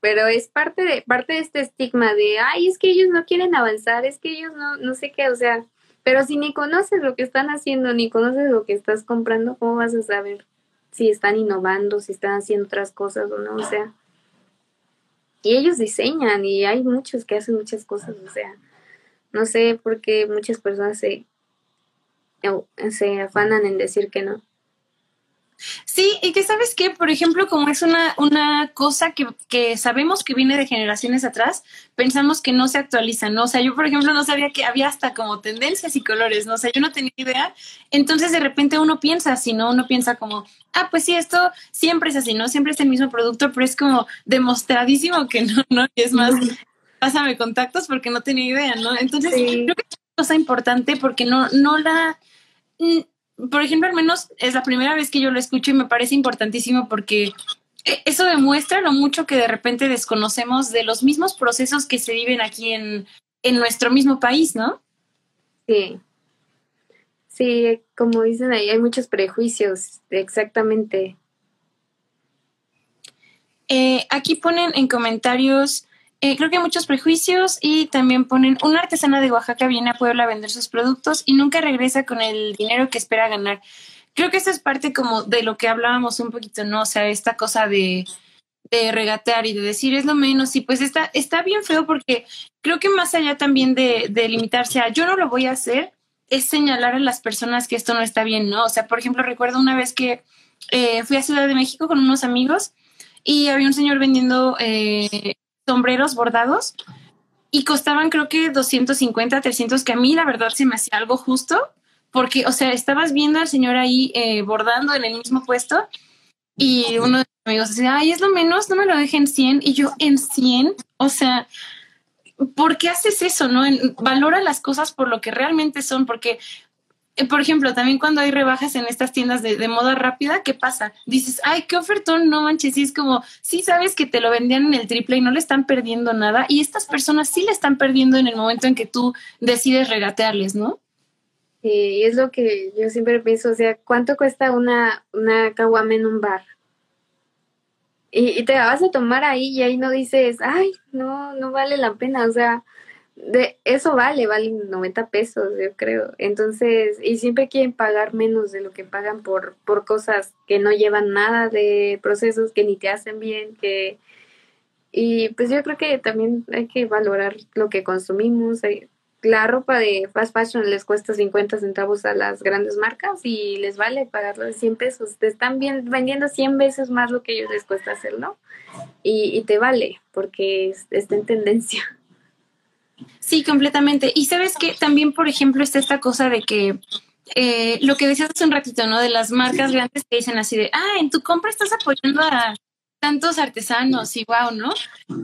pero es parte de parte de este estigma de ay es que ellos no quieren avanzar es que ellos no no sé qué o sea pero si ni conoces lo que están haciendo ni conoces lo que estás comprando cómo vas a saber si están innovando si están haciendo otras cosas o no o sea y ellos diseñan y hay muchos que hacen muchas cosas o sea no sé por qué muchas personas se se afanan en decir que no Sí, y que sabes que, por ejemplo, como es una, una cosa que, que, sabemos que viene de generaciones atrás, pensamos que no se actualiza, ¿no? O sea, yo, por ejemplo, no sabía que había hasta como tendencias y colores, ¿no? O sea, yo no tenía idea. Entonces, de repente uno piensa así, ¿no? Uno piensa como, ah, pues sí, esto siempre es así, ¿no? Siempre es el mismo producto, pero es como demostradísimo que no, ¿no? Y es más, pásame contactos porque no tenía idea, ¿no? Entonces, creo que es una cosa importante porque no, no la por ejemplo, al menos es la primera vez que yo lo escucho y me parece importantísimo porque eso demuestra lo mucho que de repente desconocemos de los mismos procesos que se viven aquí en, en nuestro mismo país, ¿no? Sí. Sí, como dicen ahí, hay muchos prejuicios, exactamente. Eh, aquí ponen en comentarios eh, creo que hay muchos prejuicios y también ponen, una artesana de Oaxaca viene a Puebla a vender sus productos y nunca regresa con el dinero que espera ganar. Creo que eso es parte como de lo que hablábamos un poquito, ¿no? O sea, esta cosa de, regatear y de decir es lo menos y pues está, está bien feo porque creo que más allá también de, de limitarse a yo no lo voy a hacer, es señalar a las personas que esto no está bien, ¿no? O sea, por ejemplo, recuerdo una vez que eh, fui a Ciudad de México con unos amigos y había un señor vendiendo eh, sombreros bordados y costaban creo que 250, 300, que a mí la verdad se me hacía algo justo, porque, o sea, estabas viendo al señor ahí eh, bordando en el mismo puesto y uno de mis amigos decía, ay, es lo menos, no me lo dejen en 100 y yo en 100, o sea, ¿por qué haces eso? No valora las cosas por lo que realmente son, porque por ejemplo, también cuando hay rebajas en estas tiendas de, moda rápida, ¿qué pasa? Dices, ay, qué ofertón, no manches, y es como, sí sabes que te lo vendían en el triple y no le están perdiendo nada, y estas personas sí le están perdiendo en el momento en que tú decides regatearles, ¿no? y es lo que yo siempre pienso, o sea, ¿cuánto cuesta una, una caguama en un bar? Y, y te la vas a tomar ahí y ahí no dices, ay, no, no vale la pena, o sea, de eso vale, vale 90 pesos, yo creo. Entonces, y siempre quieren pagar menos de lo que pagan por, por cosas que no llevan nada de procesos que ni te hacen bien, que y pues yo creo que también hay que valorar lo que consumimos. La ropa de fast fashion les cuesta 50 centavos a las grandes marcas y les vale pagarlo 100 pesos. Te están vendiendo 100 veces más lo que ellos les cuesta hacerlo y, y te vale porque está en tendencia. Sí, completamente. Y sabes que también, por ejemplo, está esta cosa de que eh, lo que decías hace un ratito, ¿no? De las marcas grandes que dicen así de, ah, en tu compra estás apoyando a tantos artesanos y wow, ¿no?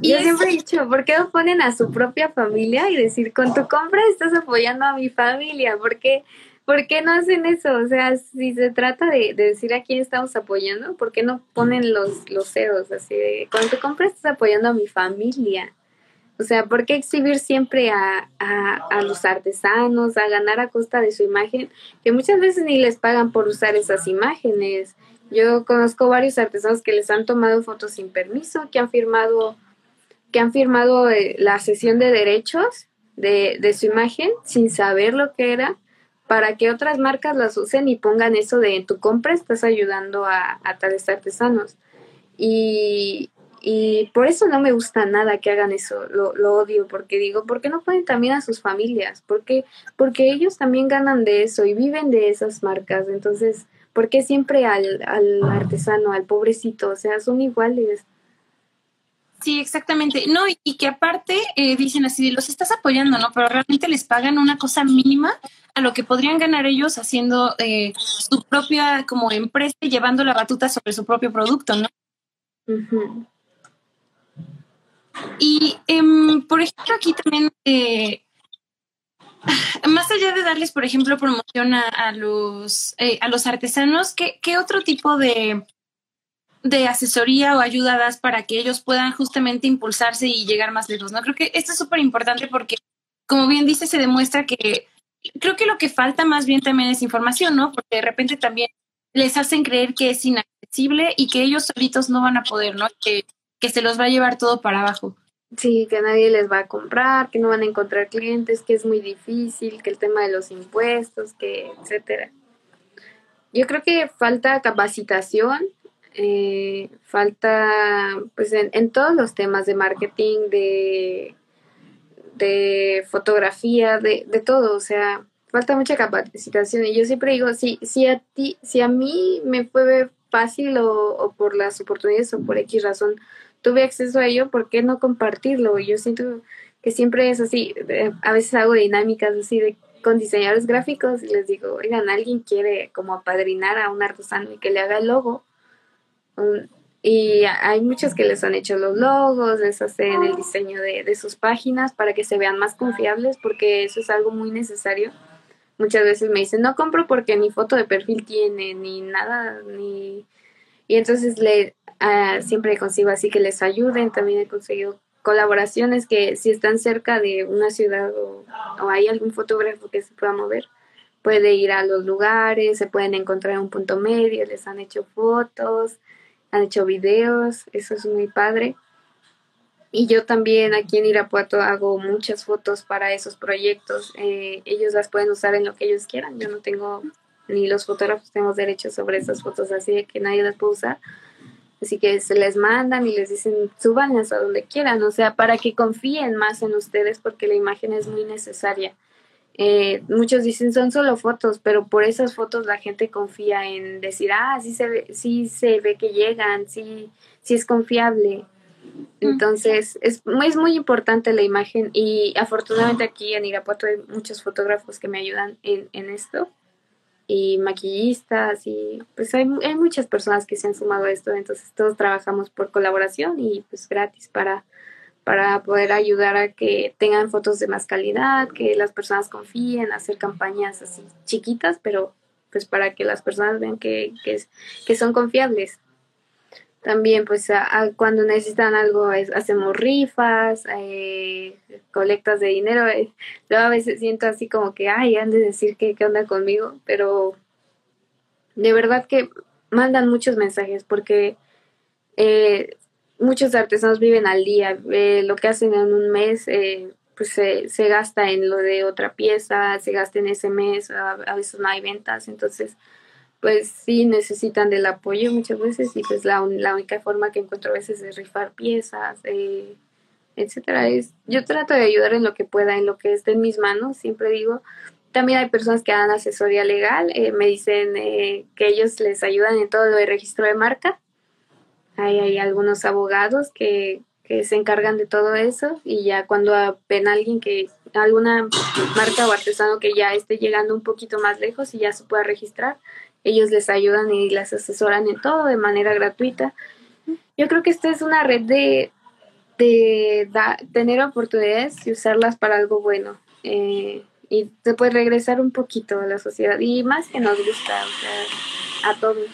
Y Yo siempre he dicho, ¿por qué no ponen a su propia familia y decir, con tu compra estás apoyando a mi familia? ¿Por qué, ¿por qué no hacen eso? O sea, si se trata de, decir a quién estamos apoyando, ¿por qué no ponen los, los ceros así de, con tu compra estás apoyando a mi familia? O sea, ¿por qué exhibir siempre a, a, los artesanos, a ganar a costa de su imagen? Que muchas veces ni les pagan por usar esas imágenes. Yo conozco varios artesanos que les han tomado fotos sin permiso, que han firmado, que han firmado eh, la sesión de derechos de, de su imagen sin saber lo que era, para que otras marcas las usen y pongan eso de en tu compra estás ayudando a, a tales artesanos. Y, y por eso no me gusta nada que hagan eso, lo, lo, odio, porque digo, ¿por qué no ponen también a sus familias? Porque, porque ellos también ganan de eso y viven de esas marcas. Entonces, ¿por qué siempre al, al artesano, al pobrecito? O sea, son iguales. Sí, exactamente. No, y, que aparte eh, dicen así, los estás apoyando, ¿no? Pero realmente les pagan una cosa mínima a lo que podrían ganar ellos haciendo eh, su propia como empresa y llevando la batuta sobre su propio producto, ¿no? Y, em, por ejemplo, aquí también, eh, más allá de darles, por ejemplo, promoción a, los, eh, a los artesanos, ¿qué, ¿qué, otro tipo de, de asesoría o ayudadas para que ellos puedan justamente impulsarse y llegar más lejos, ¿no? Creo que esto es súper importante porque, como bien dice, se demuestra que creo que lo que falta más bien también es información, ¿no? Porque de repente también les hacen creer que es inaccesible y que ellos solitos no van a poder, ¿no? Que, que se los va a llevar todo para abajo. Sí, que nadie les va a comprar, que no van a encontrar clientes, que es muy difícil, que el tema de los impuestos, que etcétera. Yo creo que falta capacitación, eh, falta pues en, todos los temas de marketing, de, de fotografía, de, de todo, o sea, falta mucha capacitación. Y yo siempre digo, si, si a ti, si a mí me fue fácil o, o por las oportunidades o por X razón, tuve acceso a ello, ¿por qué no compartirlo? Yo siento que siempre es así, a veces hago dinámicas así de con diseñadores gráficos y les digo, oigan, alguien quiere como apadrinar a un artesano y que le haga el logo. y hay muchos que les han hecho los logos, les hacen el diseño de, de sus páginas para que se vean más confiables, porque eso es algo muy necesario. Muchas veces me dicen, no compro porque ni foto de perfil tiene, ni nada, ni... Y entonces le, uh, siempre consigo así que les ayuden. También he conseguido colaboraciones que si están cerca de una ciudad o, hay algún fotógrafo que se pueda mover, puede ir a los lugares, se pueden encontrar un punto medio, les han hecho fotos, han hecho videos, eso es muy padre. Y yo también aquí en Irapuato hago muchas fotos para esos proyectos. Eh, ellos las pueden usar en lo que ellos quieran. Yo no tengo, ni los fotógrafos tenemos derechos sobre esas fotos, así de que nadie las puede usar. Así que se les mandan y les dicen, súbanlas a donde quieran, o sea, para que confíen más en ustedes porque la imagen es muy necesaria. Eh, muchos dicen son solo fotos, pero por esas fotos la gente confía en decir, ah, sí se ve, sí se ve que llegan, sí, sí es confiable. Entonces, es, es muy importante la imagen y afortunadamente aquí en Irapuato hay muchos fotógrafos que me ayudan en, en esto y maquillistas y pues hay, hay, muchas personas que se han sumado a esto, entonces todos trabajamos por colaboración y pues gratis para, para poder ayudar a que tengan fotos de más calidad, que las personas confíen, hacer campañas así chiquitas, pero pues para que las personas vean que, que, que son confiables. También pues a, cuando necesitan algo hacemos rifas, eh, colectas de dinero. Eh, yo a veces siento así como que, ay, han de decir que qué onda conmigo, pero de verdad que mandan muchos mensajes porque eh, muchos artesanos viven al día. Eh, lo que hacen en un mes eh, pues se, se, gasta en lo de otra pieza, se gasta en ese mes, a veces no hay ventas, entonces pues sí necesitan del apoyo muchas veces y pues la, única forma que encuentro a veces es rifar piezas, eh, etcétera. Es, yo trato de ayudar en lo que pueda, en lo que esté en mis manos, siempre digo. También hay personas que dan asesoría legal, eh, me dicen eh, que ellos les ayudan en todo lo de registro de marca. Hay, hay algunos abogados que, que se encargan de todo eso y ya cuando ven a alguien que alguna marca o artesano que ya esté llegando un poquito más lejos y ya se pueda registrar, ellos les ayudan y las asesoran en todo de manera gratuita. Yo creo que esta es una red de, de tener oportunidades y usarlas para algo bueno. Eh, y puede regresar un poquito a la sociedad y más que nos gusta, o sea, a todos.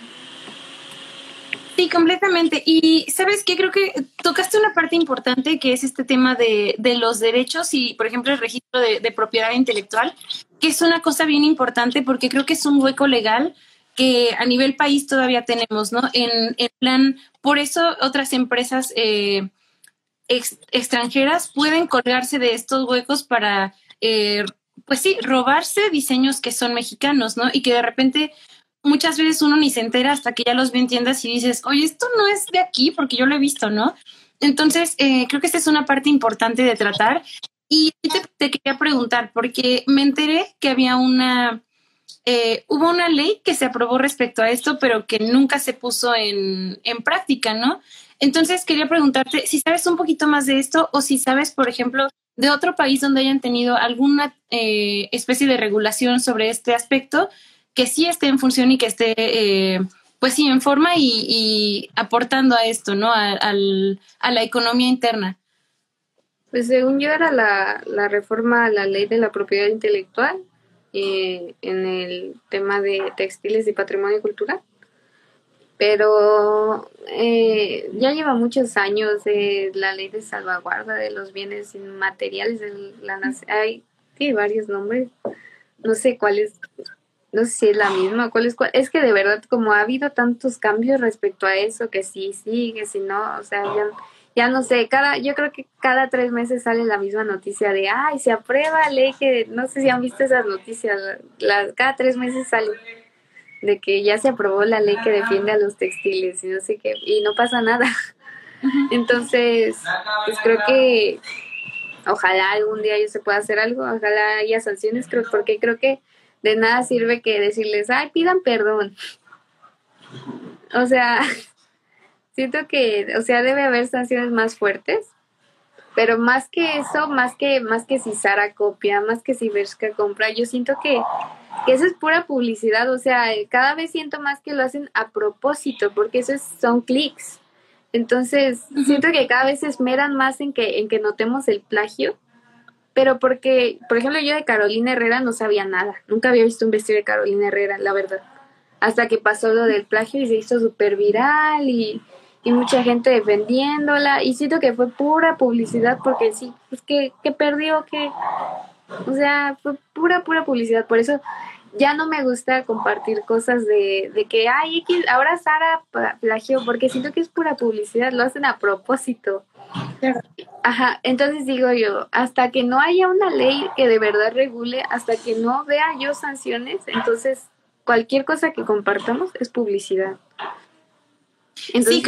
Sí, completamente. Y sabes qué, creo que tocaste una parte importante que es este tema de, de los derechos y, por ejemplo, el registro de, propiedad intelectual, que es una cosa bien importante porque creo que es un hueco legal que a nivel país todavía tenemos, ¿no? En, en plan, por eso otras empresas eh, ex, extranjeras pueden colgarse de estos huecos para, eh, pues sí, robarse diseños que son mexicanos, ¿no? Y que de repente muchas veces uno ni se entera hasta que ya los ve en tiendas y dices, oye, esto no es de aquí porque yo lo he visto, ¿no? Entonces, eh, creo que esta es una parte importante de tratar. Y te quería preguntar, porque me enteré que había una eh, hubo una ley que se aprobó respecto a esto, pero que nunca se puso en, práctica, ¿no? Entonces quería preguntarte si sabes un poquito más de esto o si sabes, por ejemplo, de otro país donde hayan tenido alguna eh, especie de regulación sobre este aspecto que sí esté en función y que esté, eh, pues sí, en forma y, y, aportando a esto, ¿no? A, al, a la economía interna. Pues según yo era la, la reforma a la ley de la propiedad intelectual eh, en el tema de textiles y patrimonio cultural. pero eh, ya lleva muchos años de la ley de salvaguarda de los bienes inmateriales de la. Hay varios nombres, no sé cuál es, no sé si es la misma, cuál es cuál. Es que de verdad, como ha habido tantos cambios respecto a eso, que sí sigue, si no, o sea, ya ya no sé, cada, yo creo que cada tres meses sale la misma noticia de, ay, se aprueba ley que, no sé si han visto esas noticias, la, cada tres meses sale de que ya se aprobó la ley que defiende a los textiles y no sé qué, y no pasa nada. Entonces, pues creo que ojalá algún día yo se pueda hacer algo, ojalá haya sanciones, creo, porque creo que de nada sirve que decirles, ay, pidan perdón. O sea, siento que, o sea, debe haber sanciones más fuertes, pero más que eso, más que, más que si Sara copia, más que si Bershka compra, yo siento que, que eso es pura publicidad, o sea, cada vez siento más que lo hacen a propósito, porque eso son clics. Entonces, siento que cada vez se esmeran más en que, en que notemos el plagio, pero porque, por ejemplo, yo de Carolina Herrera no sabía nada, nunca había visto un vestido de Carolina Herrera, la verdad, hasta que pasó lo del plagio y se hizo súper viral y y mucha gente defendiéndola y siento que fue pura publicidad porque sí, pues que, que perdió, que, o sea, fue pura, pura publicidad, por eso ya no me gusta compartir cosas de, de que, ay, ahora Sara plagió, porque siento que es pura publicidad, lo hacen a propósito. Ajá, entonces digo yo, hasta que no haya una ley que de verdad regule, hasta que no vea yo sanciones, entonces cualquier cosa que compartamos es publicidad. Entonces,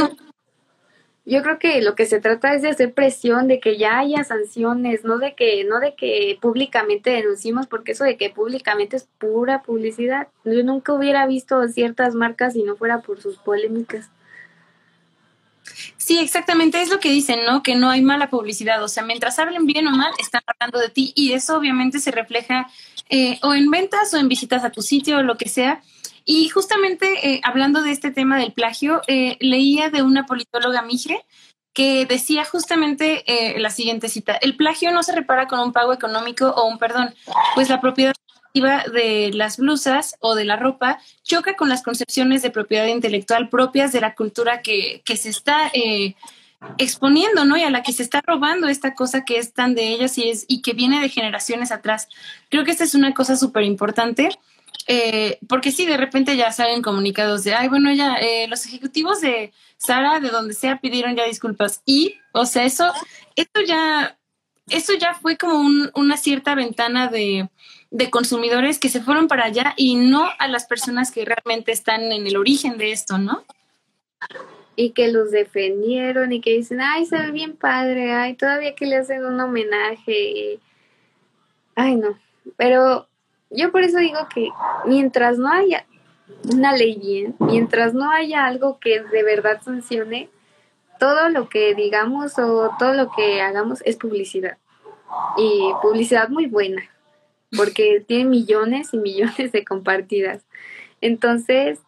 yo creo que lo que se trata es de hacer presión, de que ya haya sanciones, no de que, no de que públicamente denunciemos, porque eso de que públicamente es pura publicidad. Yo nunca hubiera visto ciertas marcas si no fuera por sus polémicas. Sí, exactamente, es lo que dicen, ¿no? Que no hay mala publicidad, o sea, mientras hablen bien o mal, están hablando de ti y eso obviamente se refleja eh, o en ventas o en visitas a tu sitio o lo que sea. Y justamente eh, hablando de este tema del plagio, eh, leía de una politóloga Migre que decía justamente eh, la siguiente cita, el plagio no se repara con un pago económico o un perdón, pues la propiedad de las blusas o de la ropa choca con las concepciones de propiedad intelectual propias de la cultura que, que se está exponiendo, ¿no? Y a la que se está robando esta cosa que es tan de ellas y, es, y que viene de generaciones atrás. Creo que esta es una cosa súper importante eh, porque sí, de repente ya salen comunicados de, ay, bueno, ya eh, los ejecutivos de Sara, de donde sea, pidieron ya disculpas. Y, o sea, eso, esto ya, eso ya fue como una cierta ventana de, de consumidores que se fueron para allá y no a las personas que realmente están en el origen de esto, ¿no? Y que los defendieron y que dicen, ay, se ve bien padre, ay, todavía que le hacen un homenaje. Ay, no. Pero yo por eso digo que mientras no haya una ley bien, mientras no haya algo que de verdad sancione, todo lo que digamos o todo lo que hagamos es publicidad. Y publicidad muy buena, porque tiene millones y millones de compartidas. Entonces,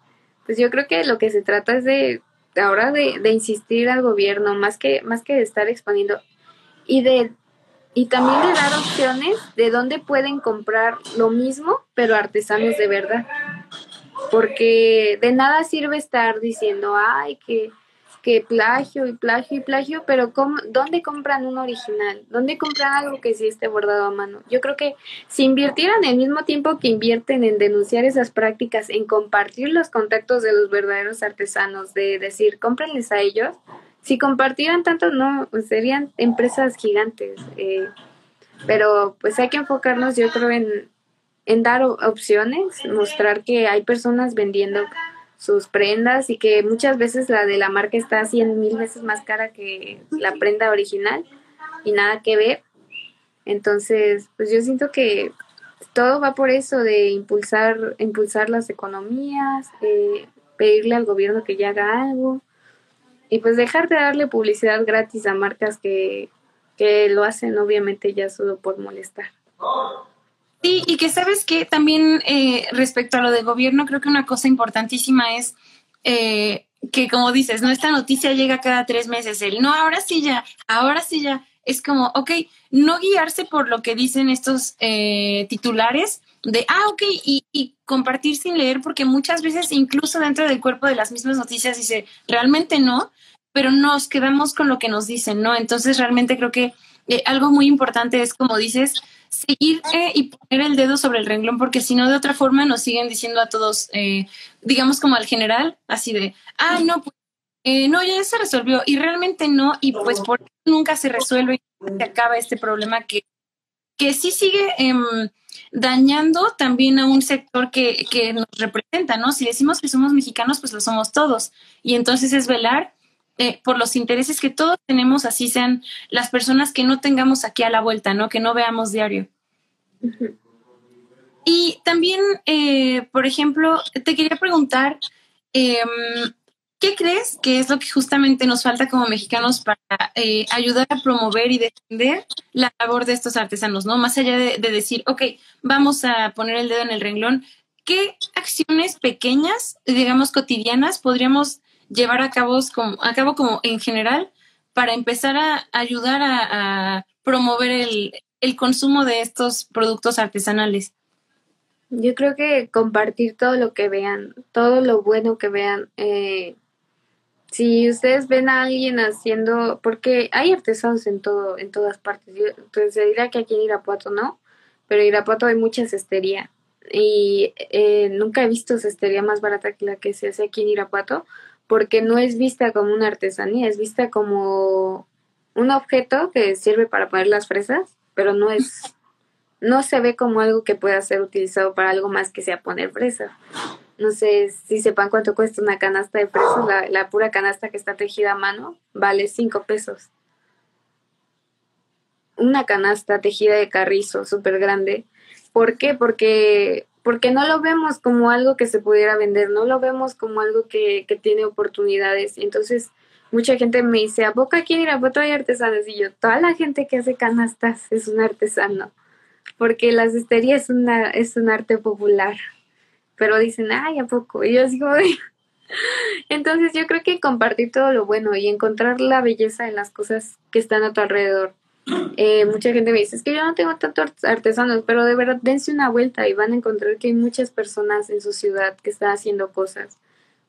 pues yo creo que lo que se trata es de ahora de, de insistir al gobierno, más que, más que de estar exponiendo, y de y también de dar opciones de dónde pueden comprar lo mismo, pero artesanos de verdad. Porque de nada sirve estar diciendo, ay, que, que plagio y plagio y plagio, pero ¿cómo, ¿dónde compran un original? ¿Dónde compran algo que sí esté bordado a mano? Yo creo que si invirtieran el mismo tiempo que invierten en denunciar esas prácticas, en compartir los contactos de los verdaderos artesanos, de decir, cómprenles a ellos, si compartieran tanto, no, serían empresas gigantes. Eh, pero pues hay que enfocarnos, yo creo, en, en dar opciones, mostrar que hay personas vendiendo sus prendas y que muchas veces la de la marca está cien mil veces más cara que la prenda original y nada que ver. Entonces, pues yo siento que todo va por eso de impulsar, impulsar las economías, eh, pedirle al gobierno que ya haga algo y pues dejar de darle publicidad gratis a marcas que, lo hacen obviamente ya solo por molestar. Sí, y que sabes que también eh, respecto a lo de gobierno, creo que una cosa importantísima es eh, que, como dices, no esta noticia llega cada tres meses, el no, ahora sí ya, ahora sí ya. es como, ok, no guiarse por lo que dicen estos eh, titulares de, ah, ok, y, y, compartir sin leer, porque muchas veces incluso dentro del cuerpo de las mismas noticias dice, realmente no, pero nos quedamos con lo que nos dicen, ¿no? Entonces realmente creo que eh, algo muy importante es, como dices, seguir eh, y poner el dedo sobre el renglón, porque si no, de otra forma nos siguen diciendo a todos, eh, digamos como al general, así de, ah, no, pues, eh, no, ya se resolvió, y realmente no, y pues por nunca se resuelve y se acaba este problema que, que sí sigue em, dañando también a un sector que, que nos representa, ¿no? Si decimos que somos mexicanos, pues lo somos todos, y entonces es velar eh, por los intereses que todos tenemos, así sean las personas que no tengamos aquí a la vuelta, ¿no? Que no veamos diario. Y también, eh, por ejemplo, te quería preguntar, eh, ¿qué crees que es lo que justamente nos falta como mexicanos para eh, ayudar a promover y defender la labor de estos artesanos, ¿no? Más allá de, de decir, ok, vamos a poner el dedo en el renglón, ¿qué acciones pequeñas, digamos cotidianas, podríamos llevar a cabo como, a cabo como en general para empezar a ayudar a, a promover el, el, consumo de estos productos artesanales? Yo creo que compartir todo lo que vean, todo lo bueno que vean. Eh, si ustedes ven a alguien haciendo, porque hay artesanos en todo, en todas partes. Pues se dirá que aquí en Irapuato no, pero en Irapuato hay mucha cestería y eh, nunca he visto cestería más barata que la que se hace aquí en Irapuato porque no es vista como una artesanía, es vista como un objeto que sirve para poner las fresas, pero no es, no se ve como algo que pueda ser utilizado para algo más que sea poner fresa. No sé si sepan cuánto cuesta una canasta de fresas, la, la pura canasta que está tejida a mano vale cinco pesos. Una canasta tejida de carrizo súper grande. ¿Por qué? Porque porque no lo vemos como algo que se pudiera vender, no lo vemos como algo que, que tiene oportunidades. Entonces, mucha gente me dice, ¿a poco aquí en Irapuato hay artesanos? Y yo, toda la gente que hace canastas es un artesano, porque la cestería es, una, es un arte popular. Pero dicen, ay, ¿a poco? Y yo digo, entonces yo creo que compartir todo lo bueno y encontrar la belleza en las cosas que están a tu alrededor eh, mucha gente me dice, es que yo no tengo tantos artesanos, pero de verdad dense una vuelta y van a encontrar que hay muchas personas en su ciudad que están haciendo cosas.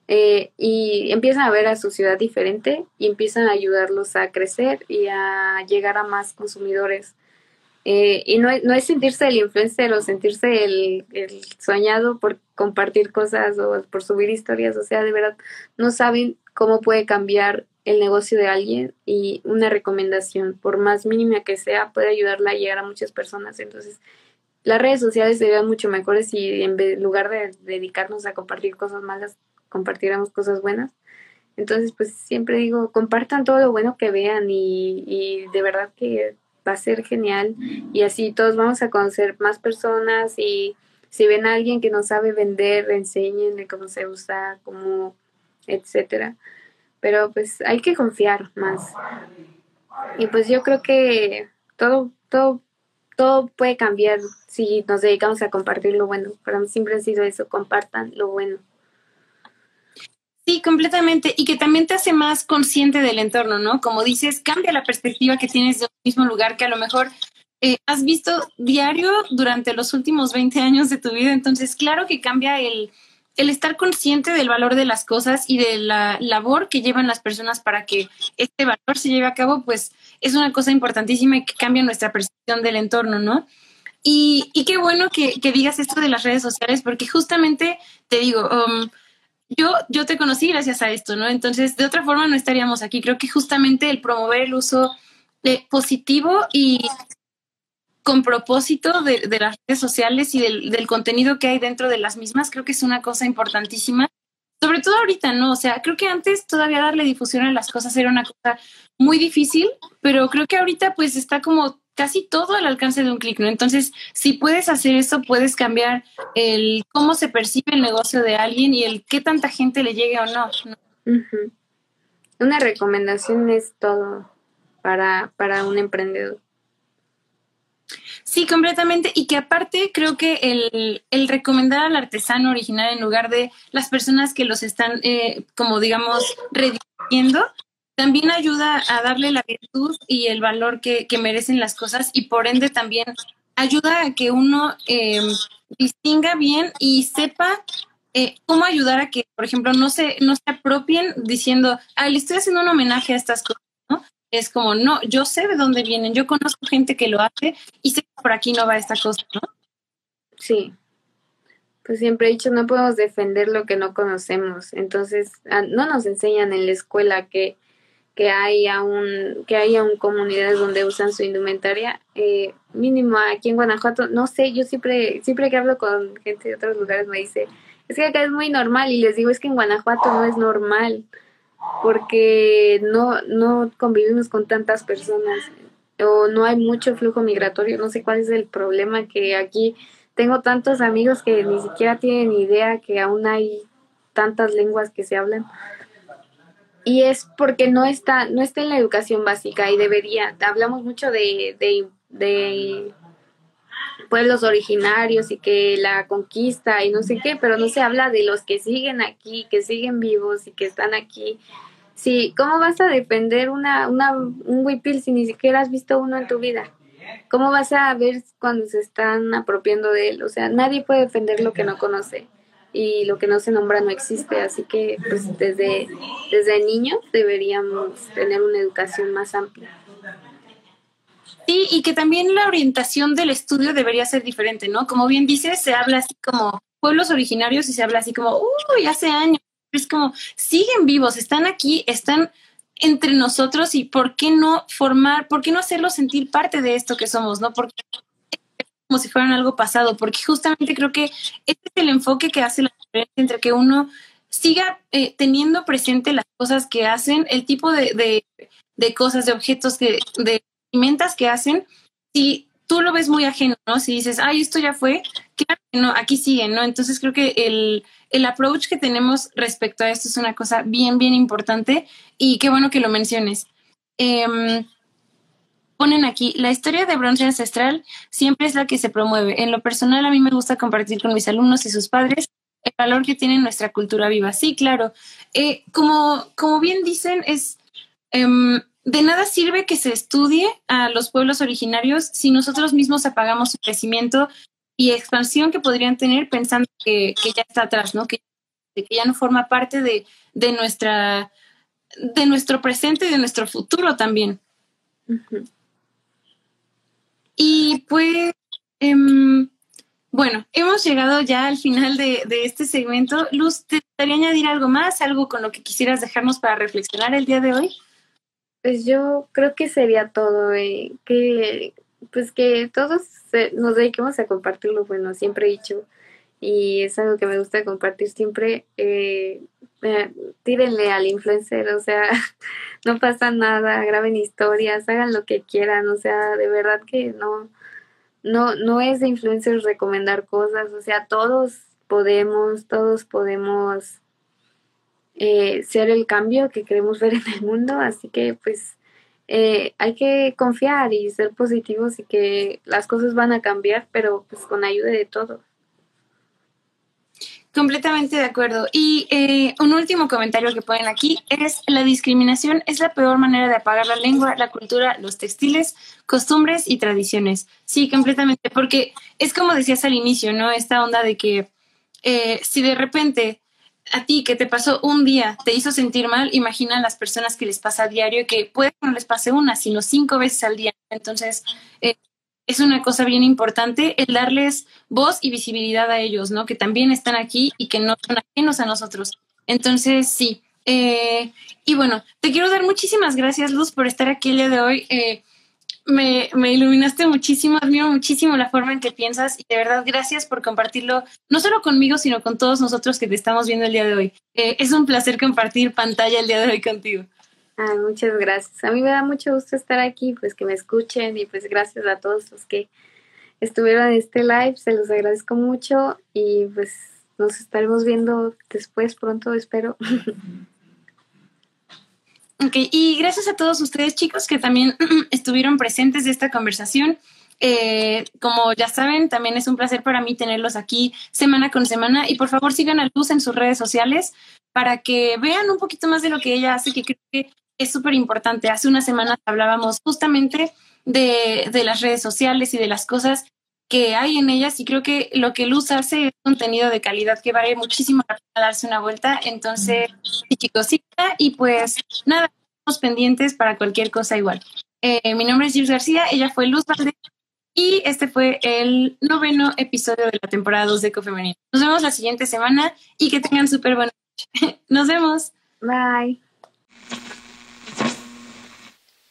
Eh, y empiezan a ver a su ciudad diferente y empiezan a ayudarlos a crecer y a llegar a más consumidores. Eh, y no, no, es sentirse el influencer o sentirse el, el, soñado por compartir cosas o por subir historias, o sea, de verdad no saben cómo puede cambiar el negocio de alguien y una recomendación, por más mínima que sea, puede ayudarla a llegar a muchas personas. Entonces, las redes sociales serían mucho mejores si en lugar de dedicarnos a compartir cosas malas, compartiéramos cosas buenas. Entonces, pues siempre digo, compartan todo lo bueno que vean y, y de verdad que va a ser genial y así todos vamos a conocer más personas y si ven a alguien que no sabe vender, enseñen cómo se usa, cómo, etcétera pero pues hay que confiar más. Y pues yo creo que todo, todo, todo puede cambiar si nos dedicamos a compartir lo bueno. Para siempre ha sido eso, compartan lo bueno. Sí, completamente. Y que también te hace más consciente del entorno, ¿no? Como dices, cambia la perspectiva que tienes de un mismo lugar que a lo mejor eh, has visto diario durante los últimos 20 años de tu vida. Entonces, claro que cambia el, el estar consciente del valor de las cosas y de la labor que llevan las personas para que este valor se lleve a cabo, pues es una cosa importantísima y que cambia nuestra percepción del entorno, ¿no? Y, y qué bueno que, que, digas esto de las redes sociales, porque justamente te digo, um, yo, yo te conocí gracias a esto, ¿no? Entonces, de otra forma no estaríamos aquí. Creo que justamente el promover el uso de positivo y con propósito de, de, las redes sociales y del, del, contenido que hay dentro de las mismas, creo que es una cosa importantísima. Sobre todo ahorita, ¿no? O sea, creo que antes todavía darle difusión a las cosas era una cosa muy difícil, pero creo que ahorita pues está como casi todo al alcance de un clic, ¿no? Entonces, si puedes hacer eso, puedes cambiar el cómo se percibe el negocio de alguien y el qué tanta gente le llegue o no. ¿no? Uh -huh. Una recomendación es todo para, para un emprendedor. Sí, completamente. Y que aparte creo que el, el, recomendar al artesano original en lugar de las personas que los están, eh, como digamos, redirigiendo, también ayuda a darle la virtud y el valor que, merecen las cosas y por ende también ayuda a que uno em, distinga bien y sepa eh, cómo ayudar a que, por ejemplo, no se, no se apropien diciendo, ah, le estoy haciendo un homenaje a estas cosas, ¿no? Es como, no, yo sé de dónde vienen, yo conozco gente que lo hace y sé que por aquí no va esta cosa, ¿no? Sí. Pues siempre he dicho, no podemos defender lo que no conocemos. Entonces, ah, no nos enseñan en la escuela que que hay aún que hay aún comunidades donde usan su indumentaria eh, mínimo aquí en Guanajuato no sé yo siempre siempre que hablo con gente de otros lugares me dice es que acá es muy normal y les digo es que en Guanajuato no es normal porque no no convivimos con tantas personas o no hay mucho flujo migratorio no sé cuál es el problema que aquí tengo tantos amigos que ni siquiera tienen idea que aún hay tantas lenguas que se hablan y es porque no está, no está en la educación básica y debería. Hablamos mucho de, de, de pueblos originarios y que la conquista y no sé qué, pero no se habla de los que siguen aquí, que siguen vivos y que están aquí. Sí, ¿cómo vas a defender una, una, un huipil si ni siquiera has visto uno en tu vida? ¿Cómo vas a ver cuando se están apropiando de él? O sea, nadie puede defender lo que no conoce y lo que no se nombra no existe, así que pues desde, desde niños deberíamos tener una educación más amplia. Sí, y que también la orientación del estudio debería ser diferente, ¿no? Como bien dices, se habla así como pueblos originarios y se habla así como, uy, hace años. Es como, siguen vivos, están aquí, están entre nosotros y por qué no formar, por qué no hacerlos sentir parte de esto que somos, ¿no? Porque como si fueran algo pasado, porque justamente creo que este es el enfoque que hace la diferencia entre que uno siga eh, teniendo presente las cosas que hacen, el tipo de, de, cosas, de objetos, de, de alimentas que hacen, si tú lo ves muy ajeno, ¿no? Si dices, ay, esto ya fue, claro que no, aquí sigue, ¿no? Entonces creo que el, el approach que tenemos respecto a esto es una cosa bien, bien importante y qué bueno que lo menciones. Eh, ponen aquí, la historia de bronce ancestral siempre es la que se promueve. En lo personal, a mí me gusta compartir con mis alumnos y sus padres el valor que tiene nuestra cultura viva. Sí, claro. Eh, como, como bien dicen, es em, de nada sirve que se estudie a los pueblos originarios si nosotros mismos apagamos su crecimiento y expansión que podrían tener pensando que, ya está atrás, ¿no? Que, que ya no forma parte de, de, nuestra, de nuestro presente y de nuestro futuro también. Y pues, em, bueno, hemos llegado ya al final de, este segmento. Luz, ¿te gustaría añadir algo más, algo con lo que quisieras dejarnos para reflexionar el día de hoy? Pues yo creo que sería todo, eh, que pues que todos nos dediquemos a compartirlo, bueno, siempre he dicho, y es algo que me gusta compartir siempre, eh, eh, tírenle al influencer, o sea, no pasa nada, graben historias, hagan lo que quieran, o sea, de verdad que no, no, no es de influencers recomendar cosas, o sea, todos podemos, todos podemos eh, ser el cambio que queremos ver en el mundo, así que pues eh, hay que confiar y ser positivos y que las cosas van a cambiar, pero pues con ayuda de todos. Completamente de acuerdo. Y eh, un último comentario que ponen aquí es la discriminación es la peor manera de apagar la lengua, la cultura, los textiles, costumbres y tradiciones. Sí, completamente, porque es como decías al inicio, ¿no? Esta onda de que eh, si de repente a ti que te pasó un día te hizo sentir mal, imagina a las personas que les pasa a diario que puede que no les pase una, sino cinco veces al día. Entonces, eh, es una cosa bien importante el darles voz y visibilidad a ellos, ¿no? Que también están aquí y que no son ajenos a nosotros. Entonces, sí. Eh, y bueno, te quiero dar muchísimas gracias, Luz, por estar aquí el día de hoy. Eh, me, me, iluminaste muchísimo, admiro muchísimo la forma en que piensas y de verdad gracias por compartirlo, no solo conmigo, sino con todos nosotros que te estamos viendo el día de hoy. Eh, es un placer compartir pantalla el día de hoy contigo. Ah, muchas gracias. A mí me da mucho gusto estar aquí, pues que me escuchen y pues gracias a todos los que estuvieron en este live, se los agradezco mucho y pues nos estaremos viendo después pronto, espero. Ok, y gracias a todos ustedes chicos que también estuvieron presentes de esta conversación. Eh, como ya saben, también es un placer para mí tenerlos aquí semana con semana y por favor sigan a Luz en sus redes sociales para que vean un poquito más de lo que ella hace, que creo que es súper importante. Hace unas semanas hablábamos justamente de, de las redes sociales y de las cosas que hay en ellas y creo que lo que Luz hace es contenido de calidad que vale muchísimo la pena darse una vuelta. Entonces, sí, y pues nada, estamos pendientes para cualquier cosa igual. Eh, mi nombre es Gilles García, ella fue Luz Valdez y este fue el noveno episodio de la temporada 2 de Ecofemenino. Nos vemos la siguiente semana y que tengan súper buena noche. Nos vemos. Bye.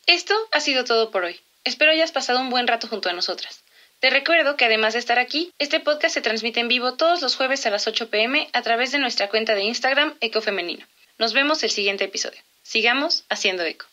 Esto ha sido todo por hoy. Espero hayas pasado un buen rato junto a nosotras. Te recuerdo que además de estar aquí, este podcast se transmite en vivo todos los jueves a las 8 pm a través de nuestra cuenta de Instagram Ecofemenino. Nos vemos el siguiente episodio. Sigamos haciendo eco.